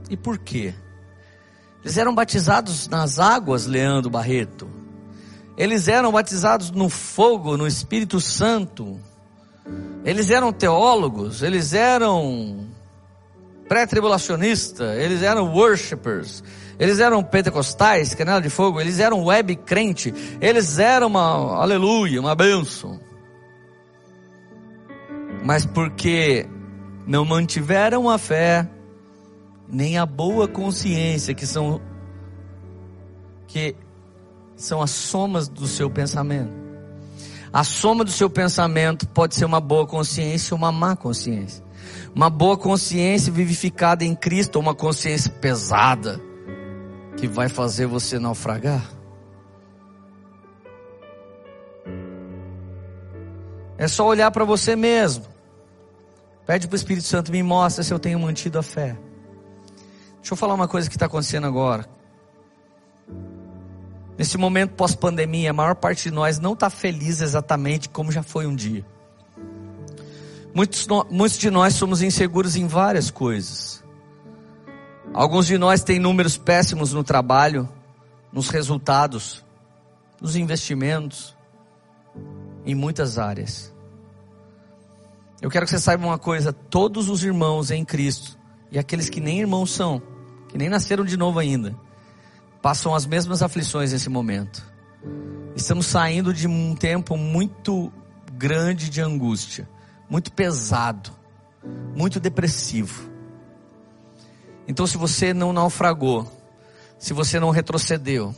[SPEAKER 2] E por quê? Eles eram batizados nas águas, Leandro Barreto. Eles eram batizados no fogo, no Espírito Santo. Eles eram teólogos, eles eram pré-tribulacionistas, eles eram worshippers, eles eram pentecostais, canela de fogo, eles eram web crente, eles eram uma aleluia, uma benção. Mas porque não mantiveram a fé, nem a boa consciência, que são que são as somas do seu pensamento. A soma do seu pensamento pode ser uma boa consciência ou uma má consciência. Uma boa consciência vivificada em Cristo ou uma consciência pesada que vai fazer você naufragar. É só olhar para você mesmo. Pede para o Espírito Santo, me mostra se eu tenho mantido a fé. Deixa eu falar uma coisa que está acontecendo agora. Nesse momento pós-pandemia, a maior parte de nós não está feliz exatamente como já foi um dia. Muitos, muitos de nós somos inseguros em várias coisas. Alguns de nós têm números péssimos no trabalho, nos resultados, nos investimentos, em muitas áreas. Eu quero que você saiba uma coisa: todos os irmãos em Cristo, e aqueles que nem irmãos são, que nem nasceram de novo ainda, passam as mesmas aflições nesse momento. Estamos saindo de um tempo muito grande de angústia, muito pesado, muito depressivo. Então, se você não naufragou, se você não retrocedeu,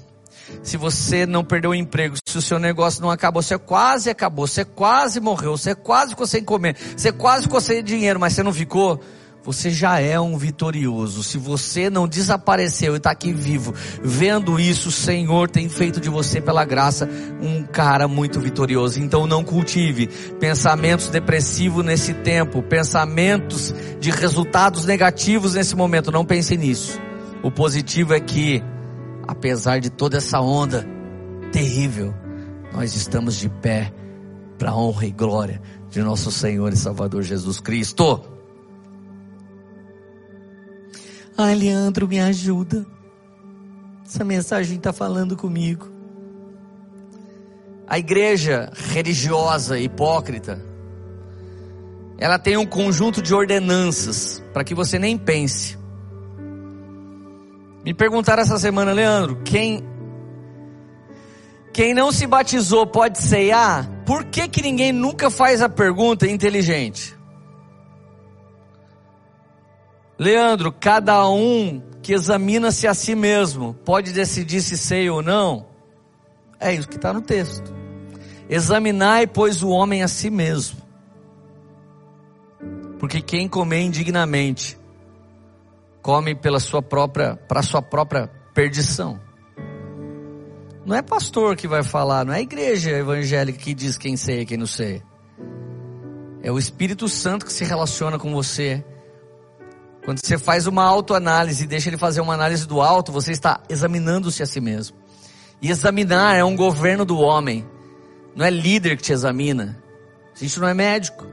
[SPEAKER 2] se você não perdeu o emprego, se o seu negócio não acabou, você quase acabou, você quase morreu, você quase ficou sem comer, você quase ficou sem dinheiro, mas você não ficou, você já é um vitorioso. Se você não desapareceu e está aqui vivo, vendo isso, o Senhor tem feito de você, pela graça, um cara muito vitorioso. Então não cultive pensamentos depressivos nesse tempo, pensamentos de resultados negativos nesse momento. Não pense nisso. O positivo é que, apesar de toda essa onda terrível, nós estamos de pé para a honra e glória de nosso Senhor e Salvador Jesus Cristo. Ai, Leandro, me ajuda. Essa mensagem está falando comigo. A igreja religiosa, hipócrita, ela tem um conjunto de ordenanças para que você nem pense. Me perguntaram essa semana, Leandro, quem quem não se batizou pode ceiar? Por que que ninguém nunca faz a pergunta inteligente? Leandro, cada um que examina-se a si mesmo pode decidir se sei ou não. É isso que está no texto. Examinai, pois, o homem a si mesmo. Porque quem comer indignamente, come pela sua própria, para sua própria perdição. Não é pastor que vai falar, não é a igreja evangélica que diz quem sei e quem não sei. É o Espírito Santo que se relaciona com você quando você faz uma autoanálise e deixa ele fazer uma análise do alto, você está examinando-se a si mesmo. E examinar é um governo do homem. Não é líder que te examina. A gente não é médico.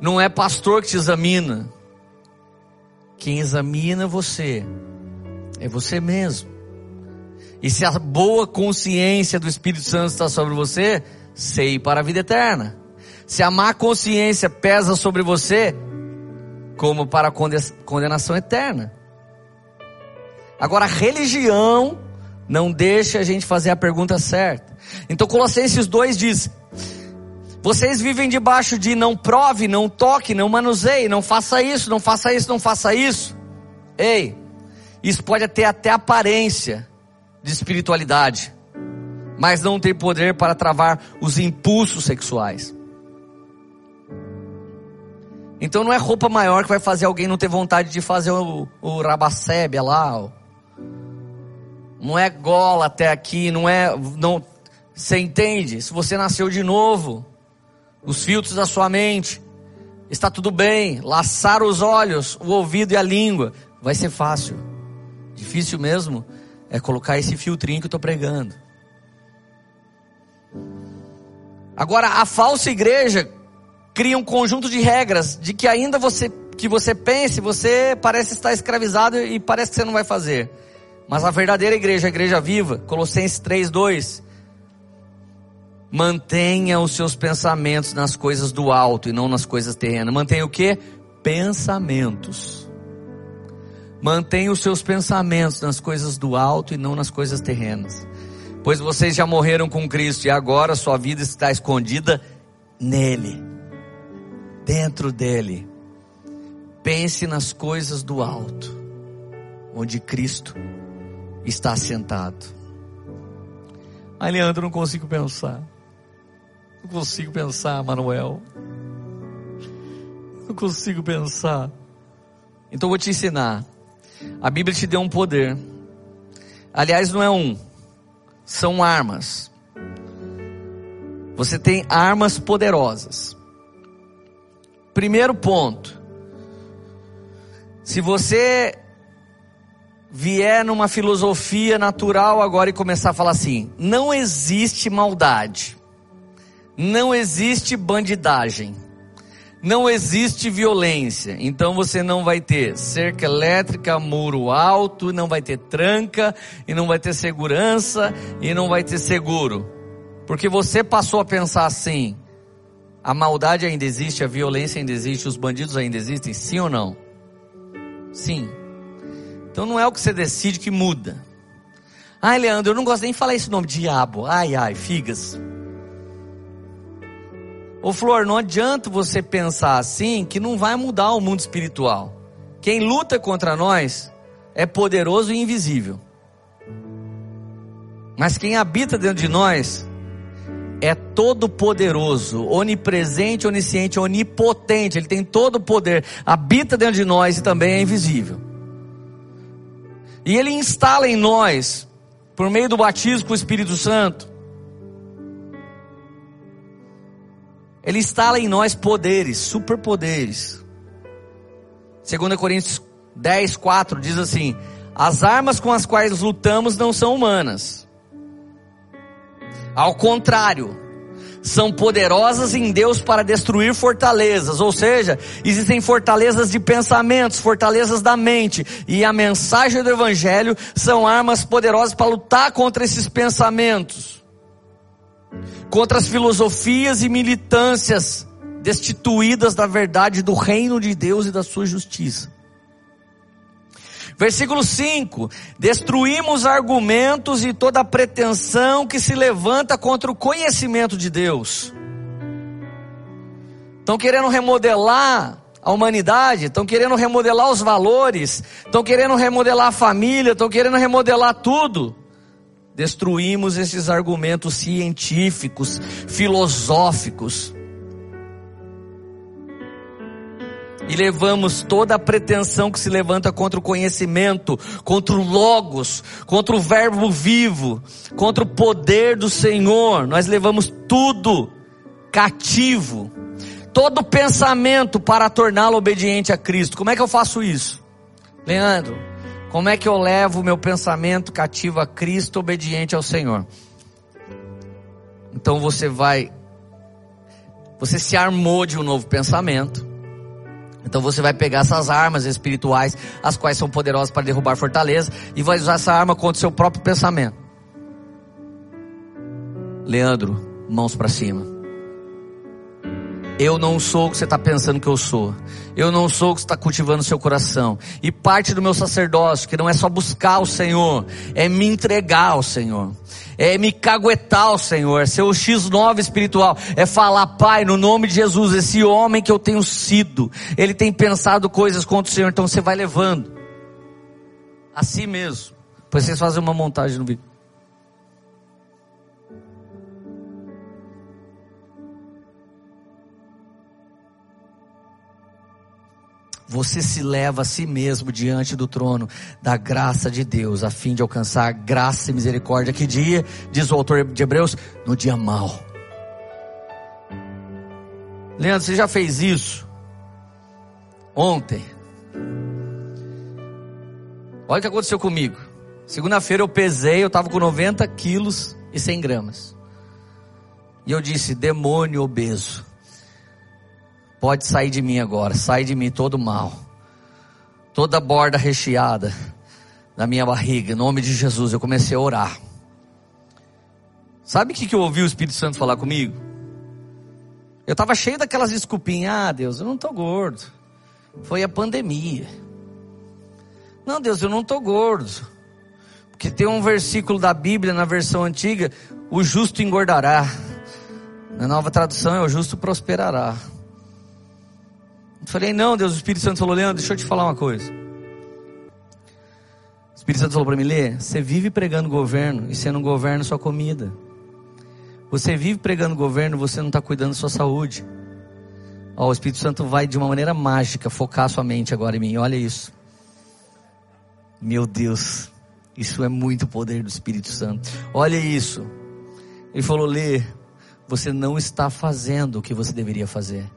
[SPEAKER 2] Não é pastor que te examina. Quem examina você é você mesmo. E se a boa consciência do Espírito Santo está sobre você, sei para a vida eterna. Se a má consciência pesa sobre você, como para a condenação eterna. Agora, a religião não deixa a gente fazer a pergunta certa. Então, Colossenses 2 diz: Vocês vivem debaixo de não prove, não toque, não manuseie, não faça isso, não faça isso, não faça isso. Ei, isso pode ter até aparência de espiritualidade, mas não tem poder para travar os impulsos sexuais. Então não é roupa maior que vai fazer alguém não ter vontade de fazer o, o rabacébia lá. Não é gola até aqui, não é. Não, você entende? Se você nasceu de novo, os filtros da sua mente, está tudo bem. Laçar os olhos, o ouvido e a língua, vai ser fácil. Difícil mesmo é colocar esse filtrinho que eu estou pregando. Agora, a falsa igreja cria um conjunto de regras de que ainda você que você pense, você parece estar escravizado e parece que você não vai fazer. Mas a verdadeira igreja, a igreja viva, Colossenses 3:2, mantenha os seus pensamentos nas coisas do alto e não nas coisas terrenas. Mantenha o que? Pensamentos. Mantenha os seus pensamentos nas coisas do alto e não nas coisas terrenas. Pois vocês já morreram com Cristo e agora sua vida está escondida nele dentro dele. pense nas coisas do alto, onde Cristo está sentado. Ai, Leandro, não consigo pensar. Não consigo pensar, Manuel. Não consigo pensar. Então eu vou te ensinar. A Bíblia te deu um poder. Aliás, não é um, são armas. Você tem armas poderosas. Primeiro ponto. Se você vier numa filosofia natural agora e começar a falar assim: não existe maldade, não existe bandidagem, não existe violência, então você não vai ter cerca elétrica, muro alto, não vai ter tranca, e não vai ter segurança, e não vai ter seguro, porque você passou a pensar assim: a maldade ainda existe, a violência ainda existe, os bandidos ainda existem, sim ou não? Sim. Então não é o que você decide que muda. Ai, Leandro, eu não gosto nem de falar esse nome, diabo. Ai, ai, figas. Ô Flor, não adianta você pensar assim que não vai mudar o mundo espiritual. Quem luta contra nós é poderoso e invisível. Mas quem habita dentro de nós é todo poderoso, onipresente, onisciente, onipotente. Ele tem todo o poder, habita dentro de nós e também é invisível. E ele instala em nós, por meio do batismo com o Espírito Santo, ele instala em nós poderes, superpoderes. 2 Coríntios 10, 4 diz assim: As armas com as quais lutamos não são humanas. Ao contrário, são poderosas em Deus para destruir fortalezas, ou seja, existem fortalezas de pensamentos, fortalezas da mente, e a mensagem do Evangelho são armas poderosas para lutar contra esses pensamentos, contra as filosofias e militâncias destituídas da verdade do reino de Deus e da sua justiça. Versículo 5: Destruímos argumentos e toda pretensão que se levanta contra o conhecimento de Deus. Estão querendo remodelar a humanidade, estão querendo remodelar os valores, estão querendo remodelar a família, estão querendo remodelar tudo. Destruímos esses argumentos científicos, filosóficos e levamos toda a pretensão que se levanta contra o conhecimento, contra o Logos, contra o Verbo vivo, contra o poder do Senhor. Nós levamos tudo cativo, todo pensamento para torná-lo obediente a Cristo. Como é que eu faço isso? Leandro, como é que eu levo o meu pensamento cativo a Cristo, obediente ao Senhor? Então você vai, você se armou de um novo pensamento então você vai pegar essas armas espirituais, as quais são poderosas para derrubar fortaleza, e vai usar essa arma contra o seu próprio pensamento. Leandro, mãos para cima. Eu não sou o que você está pensando que eu sou. Eu não sou o que está cultivando no seu coração. E parte do meu sacerdócio, que não é só buscar o Senhor, é me entregar ao Senhor. É me caguetar ao Senhor, é ser o X9 espiritual. É falar, Pai, no nome de Jesus, esse homem que eu tenho sido, ele tem pensado coisas contra o Senhor, então você vai levando. Assim mesmo. Depois vocês fazem uma montagem no vídeo. Você se leva a si mesmo diante do trono da graça de Deus, a fim de alcançar graça e misericórdia. Que dia, diz o autor de Hebreus, no dia mau. Leandro, você já fez isso? Ontem. Olha o que aconteceu comigo. Segunda-feira eu pesei, eu estava com 90 quilos e 100 gramas. E eu disse, demônio obeso. Pode sair de mim agora, sai de mim todo mal, toda borda recheada na minha barriga, em nome de Jesus. Eu comecei a orar. Sabe o que, que eu ouvi o Espírito Santo falar comigo? Eu estava cheio daquelas desculpinhas. Ah, Deus, eu não estou gordo. Foi a pandemia. Não, Deus, eu não estou gordo. Porque tem um versículo da Bíblia na versão antiga: o justo engordará. Na nova tradução é o justo prosperará. Eu falei, não, Deus, o Espírito Santo falou, Leandro, deixa eu te falar uma coisa. O Espírito Santo falou para mim, Lê, você vive pregando governo e você não governa sua comida. Você vive pregando governo, você não está cuidando da sua saúde. Ó, o Espírito Santo vai de uma maneira mágica focar sua mente agora em mim. Olha isso. Meu Deus, isso é muito poder do Espírito Santo. Olha isso. Ele falou: Lê, você não está fazendo o que você deveria fazer.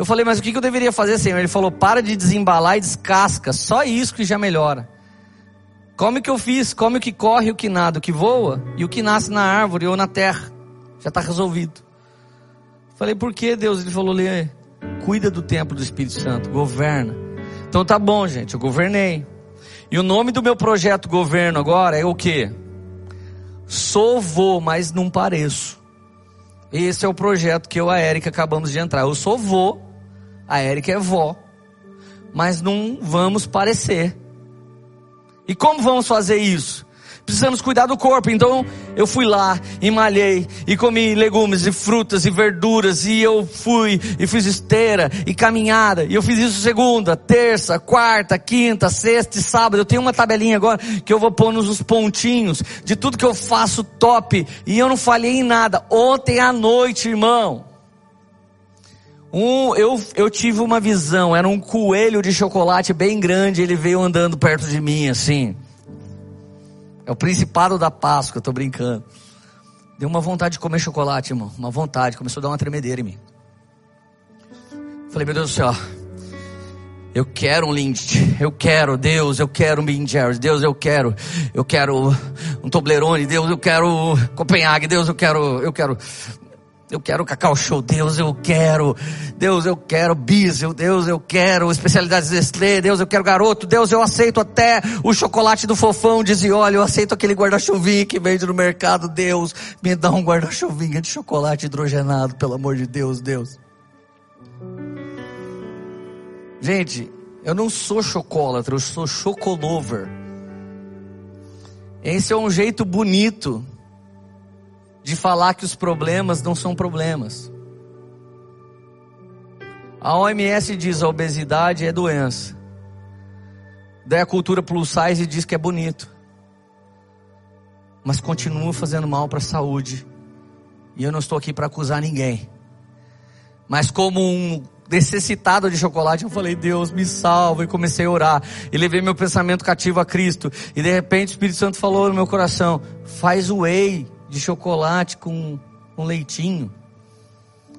[SPEAKER 2] Eu falei, mas o que eu deveria fazer, Senhor? Ele falou: para de desembalar e descasca. Só isso que já melhora. Come o que eu fiz, come o que corre, o que nada, o que voa e o que nasce na árvore ou na terra. Já está resolvido. Falei, por que Deus? Ele falou, Lê, cuida do templo do Espírito Santo, governa. Então tá bom, gente, eu governei. E o nome do meu projeto governo agora é o quê? Sou vô, mas não pareço. Esse é o projeto que eu e a Érica acabamos de entrar. Eu sou vô, a Érica é vó, mas não vamos parecer. E como vamos fazer isso? precisamos cuidar do corpo. Então eu fui lá e malhei e comi legumes e frutas e verduras e eu fui e fiz esteira e caminhada. E eu fiz isso segunda, terça, quarta, quinta, sexta e sábado. Eu tenho uma tabelinha agora que eu vou pôr nos pontinhos de tudo que eu faço top e eu não falhei em nada. Ontem à noite, irmão, um, eu, eu tive uma visão, era um coelho de chocolate bem grande, ele veio andando perto de mim assim. É o principado da Páscoa, eu tô brincando. Deu uma vontade de comer chocolate, irmão. Uma vontade, começou a dar uma tremedeira em mim. Falei, meu Deus do céu. Eu quero um Lindt, eu quero, Deus, eu quero um Ben Jerry's, Deus, eu quero, eu quero um Toblerone, Deus, eu quero Copenhague, Deus, eu quero, eu quero eu quero Cacau Show, Deus, eu quero. Deus, eu quero Bisel, Deus, eu quero especialidades Nestlé, Deus, eu quero garoto, Deus, eu aceito até o chocolate do fofão, dizia, olha, eu aceito aquele guarda-chuvinho que vende no mercado, Deus, me dá um guarda-chuvinho de chocolate hidrogenado, pelo amor de Deus, Deus. Gente, eu não sou chocolatra, eu sou chocolover. Esse é um jeito bonito de falar que os problemas não são problemas. A OMS diz a obesidade é doença. Daí a cultura plus size diz que é bonito. Mas continua fazendo mal para a saúde. E eu não estou aqui para acusar ninguém. Mas como um necessitado de chocolate, eu falei, Deus me salva, e comecei a orar, e levei meu pensamento cativo a Cristo, e de repente o Espírito Santo falou no meu coração, faz o whey, de chocolate com, com leitinho.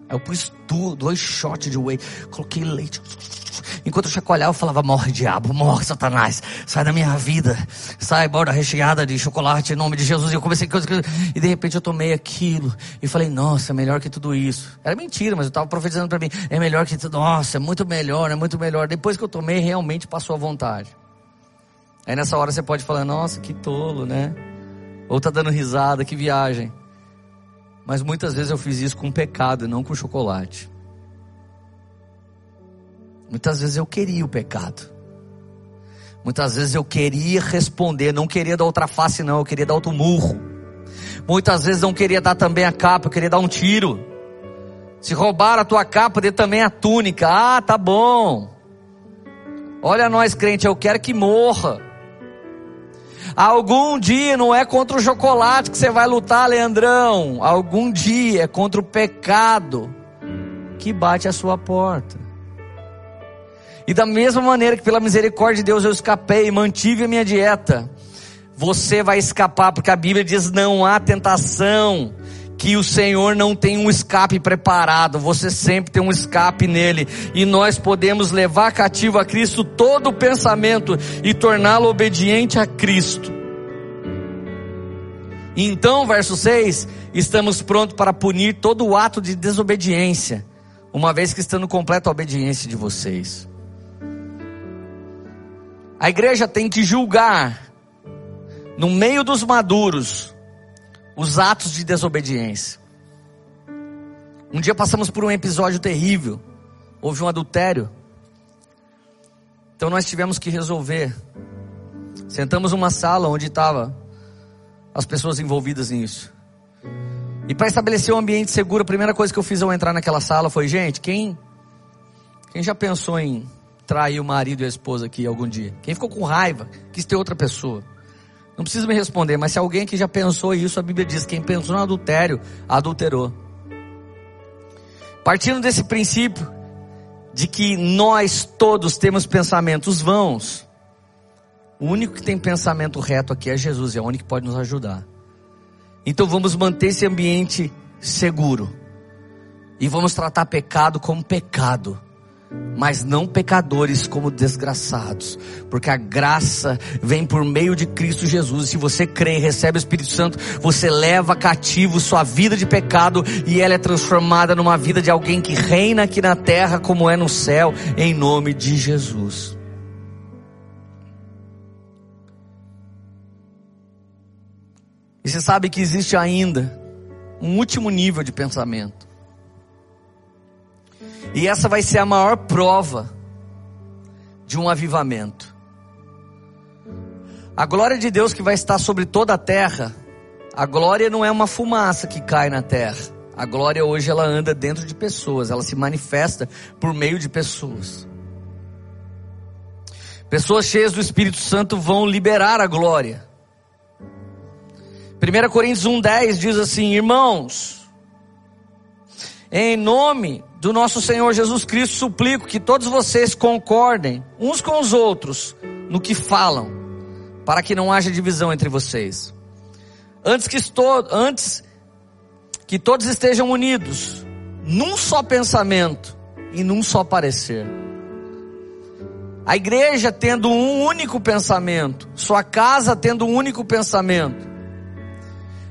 [SPEAKER 2] Aí eu pus tudo, dois shots de whey, coloquei leite. Enquanto eu chacoalhava, eu falava: morre, diabo, morre, Satanás, sai da minha vida, sai, borda recheada de chocolate em nome de Jesus. E eu comecei e de repente eu tomei aquilo e falei: nossa, melhor que tudo isso. Era mentira, mas eu estava profetizando para mim: é melhor que tudo, nossa, é muito melhor, é muito melhor. Depois que eu tomei, realmente passou a vontade. Aí nessa hora você pode falar: nossa, que tolo, né? Ou está dando risada, que viagem. Mas muitas vezes eu fiz isso com pecado e não com chocolate. Muitas vezes eu queria o pecado. Muitas vezes eu queria responder, não queria dar outra face, não, eu queria dar outro murro. Muitas vezes não queria dar também a capa, eu queria dar um tiro. Se roubaram a tua capa, dê também a túnica. Ah, tá bom. Olha nós, crente, eu quero que morra. Algum dia não é contra o chocolate que você vai lutar, Leandrão. Algum dia é contra o pecado que bate a sua porta. E da mesma maneira que pela misericórdia de Deus eu escapei e mantive a minha dieta, você vai escapar, porque a Bíblia diz: não há tentação que o Senhor não tem um escape preparado, você sempre tem um escape nele, e nós podemos levar cativo a Cristo todo o pensamento e torná-lo obediente a Cristo. Então, verso 6, estamos prontos para punir todo o ato de desobediência, uma vez que estando completa a obediência de vocês. A igreja tem que julgar, no meio dos maduros, os atos de desobediência. Um dia passamos por um episódio terrível, houve um adultério. Então nós tivemos que resolver. Sentamos numa sala onde estava as pessoas envolvidas nisso. E para estabelecer um ambiente seguro, a primeira coisa que eu fiz ao entrar naquela sala foi, gente, quem Quem já pensou em trair o marido e a esposa aqui algum dia? Quem ficou com raiva, quis ter outra pessoa? Não precisa me responder, mas se alguém que já pensou isso, a Bíblia diz: quem pensou no adultério, adulterou. Partindo desse princípio de que nós todos temos pensamentos vãos, o único que tem pensamento reto aqui é Jesus, é o único que pode nos ajudar. Então vamos manter esse ambiente seguro. E vamos tratar pecado como pecado mas não pecadores como desgraçados, porque a graça vem por meio de Cristo Jesus. Se você crê e recebe o Espírito Santo, você leva cativo sua vida de pecado e ela é transformada numa vida de alguém que reina aqui na terra como é no céu, em nome de Jesus. E você sabe que existe ainda um último nível de pensamento. E essa vai ser a maior prova de um avivamento. A glória de Deus que vai estar sobre toda a terra, a glória não é uma fumaça que cai na terra. A glória hoje ela anda dentro de pessoas, ela se manifesta por meio de pessoas. Pessoas cheias do Espírito Santo vão liberar a glória. 1 Coríntios 1,10 diz assim: Irmãos, em nome do nosso Senhor Jesus Cristo, suplico que todos vocês concordem uns com os outros no que falam, para que não haja divisão entre vocês. Antes que, estou, antes que todos estejam unidos num só pensamento e num só parecer. A igreja tendo um único pensamento, sua casa tendo um único pensamento.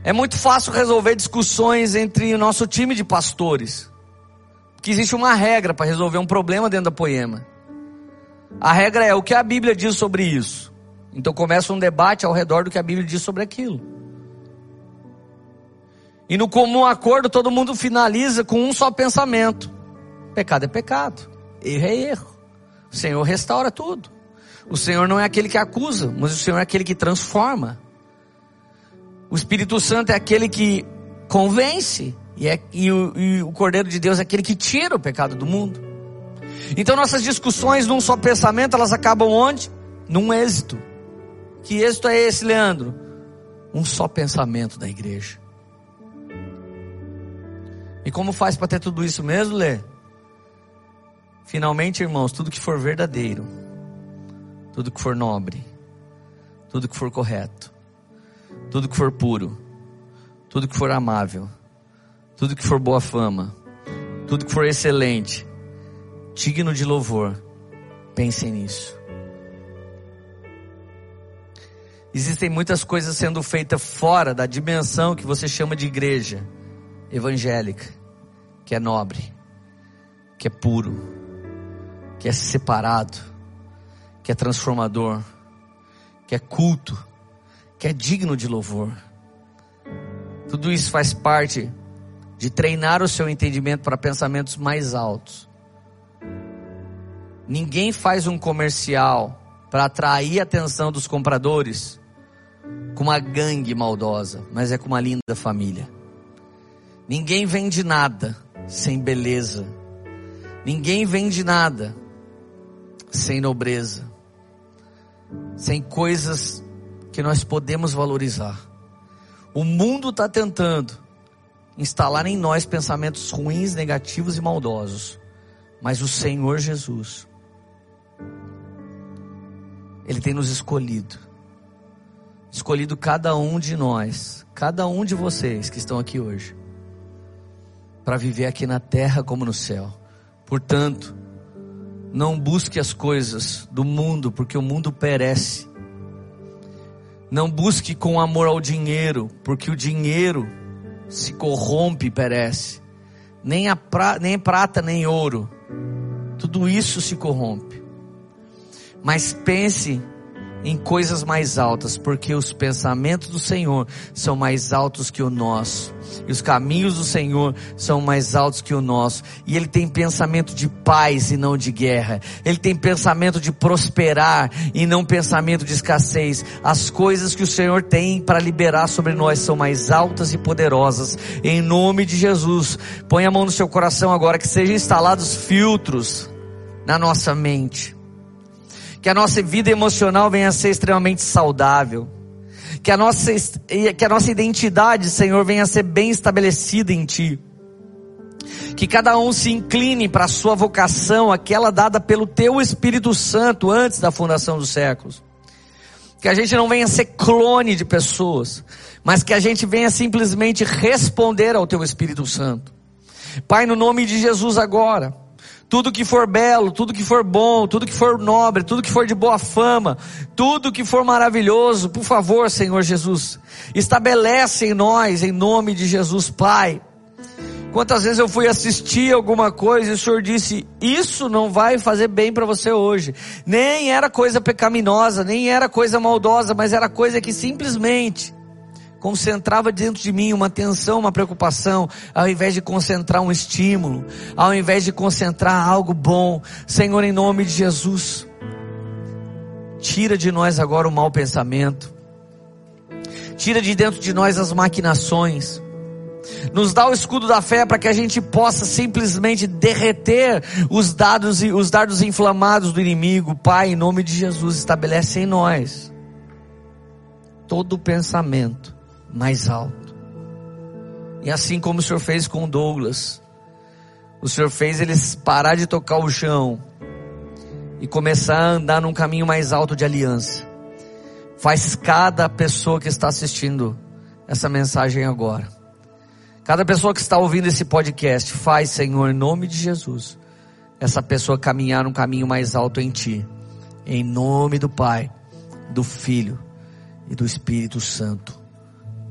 [SPEAKER 2] É muito fácil resolver discussões entre o nosso time de pastores que existe uma regra para resolver um problema dentro da poema. A regra é o que a Bíblia diz sobre isso. Então começa um debate ao redor do que a Bíblia diz sobre aquilo. E no comum acordo todo mundo finaliza com um só pensamento: pecado é pecado, erro é erro. O Senhor restaura tudo. O Senhor não é aquele que acusa, mas o Senhor é aquele que transforma. O Espírito Santo é aquele que convence. E, é, e, o, e o Cordeiro de Deus é aquele que tira o pecado do mundo. Então nossas discussões num só pensamento, elas acabam onde? Num êxito. Que êxito é esse, Leandro? Um só pensamento da igreja. E como faz para ter tudo isso mesmo, Lê? Finalmente, irmãos, tudo que for verdadeiro, tudo que for nobre, tudo que for correto, tudo que for puro, tudo que for amável, tudo que for boa fama, tudo que for excelente, digno de louvor, pensem nisso. Existem muitas coisas sendo feitas fora da dimensão que você chama de igreja evangélica, que é nobre, que é puro, que é separado, que é transformador, que é culto, que é digno de louvor. Tudo isso faz parte de treinar o seu entendimento para pensamentos mais altos. Ninguém faz um comercial para atrair a atenção dos compradores com uma gangue maldosa, mas é com uma linda família. Ninguém vende nada sem beleza. Ninguém vende nada sem nobreza. Sem coisas que nós podemos valorizar. O mundo está tentando instalar em nós pensamentos ruins, negativos e maldosos. Mas o Senhor Jesus, Ele tem nos escolhido. Escolhido cada um de nós, cada um de vocês que estão aqui hoje, para viver aqui na terra como no céu. Portanto, não busque as coisas do mundo, porque o mundo perece. Não busque com amor ao dinheiro, porque o dinheiro se corrompe e perece. Nem, a pra, nem prata, nem ouro. Tudo isso se corrompe. Mas pense em coisas mais altas, porque os pensamentos do Senhor são mais altos que o nosso, e os caminhos do Senhor são mais altos que o nosso, e Ele tem pensamento de paz e não de guerra, Ele tem pensamento de prosperar e não pensamento de escassez. As coisas que o Senhor tem para liberar sobre nós são mais altas e poderosas, em nome de Jesus. Põe a mão no seu coração agora, que sejam instalados filtros na nossa mente. Que a nossa vida emocional venha a ser extremamente saudável. Que a nossa, que a nossa identidade, Senhor, venha a ser bem estabelecida em Ti. Que cada um se incline para a sua vocação, aquela dada pelo Teu Espírito Santo antes da fundação dos séculos. Que a gente não venha ser clone de pessoas, mas que a gente venha simplesmente responder ao Teu Espírito Santo. Pai, no nome de Jesus agora, tudo que for belo, tudo que for bom, tudo que for nobre, tudo que for de boa fama, tudo que for maravilhoso, por favor, Senhor Jesus, estabelece em nós, em nome de Jesus, Pai. Quantas vezes eu fui assistir alguma coisa e o Senhor disse: Isso não vai fazer bem para você hoje. Nem era coisa pecaminosa, nem era coisa maldosa, mas era coisa que simplesmente concentrava dentro de mim uma tensão, uma preocupação, ao invés de concentrar um estímulo, ao invés de concentrar algo bom. Senhor, em nome de Jesus, tira de nós agora o mau pensamento, tira de dentro de nós as maquinações. Nos dá o escudo da fé para que a gente possa simplesmente derreter os dados e os dardos inflamados do inimigo. Pai, em nome de Jesus, estabelece em nós todo o pensamento mais alto. E assim como o Senhor fez com Douglas, o Senhor fez eles parar de tocar o chão e começar a andar num caminho mais alto de aliança. Faz cada pessoa que está assistindo essa mensagem agora. Cada pessoa que está ouvindo esse podcast, faz, Senhor, em nome de Jesus, essa pessoa caminhar num caminho mais alto em Ti. Em nome do Pai, do Filho e do Espírito Santo.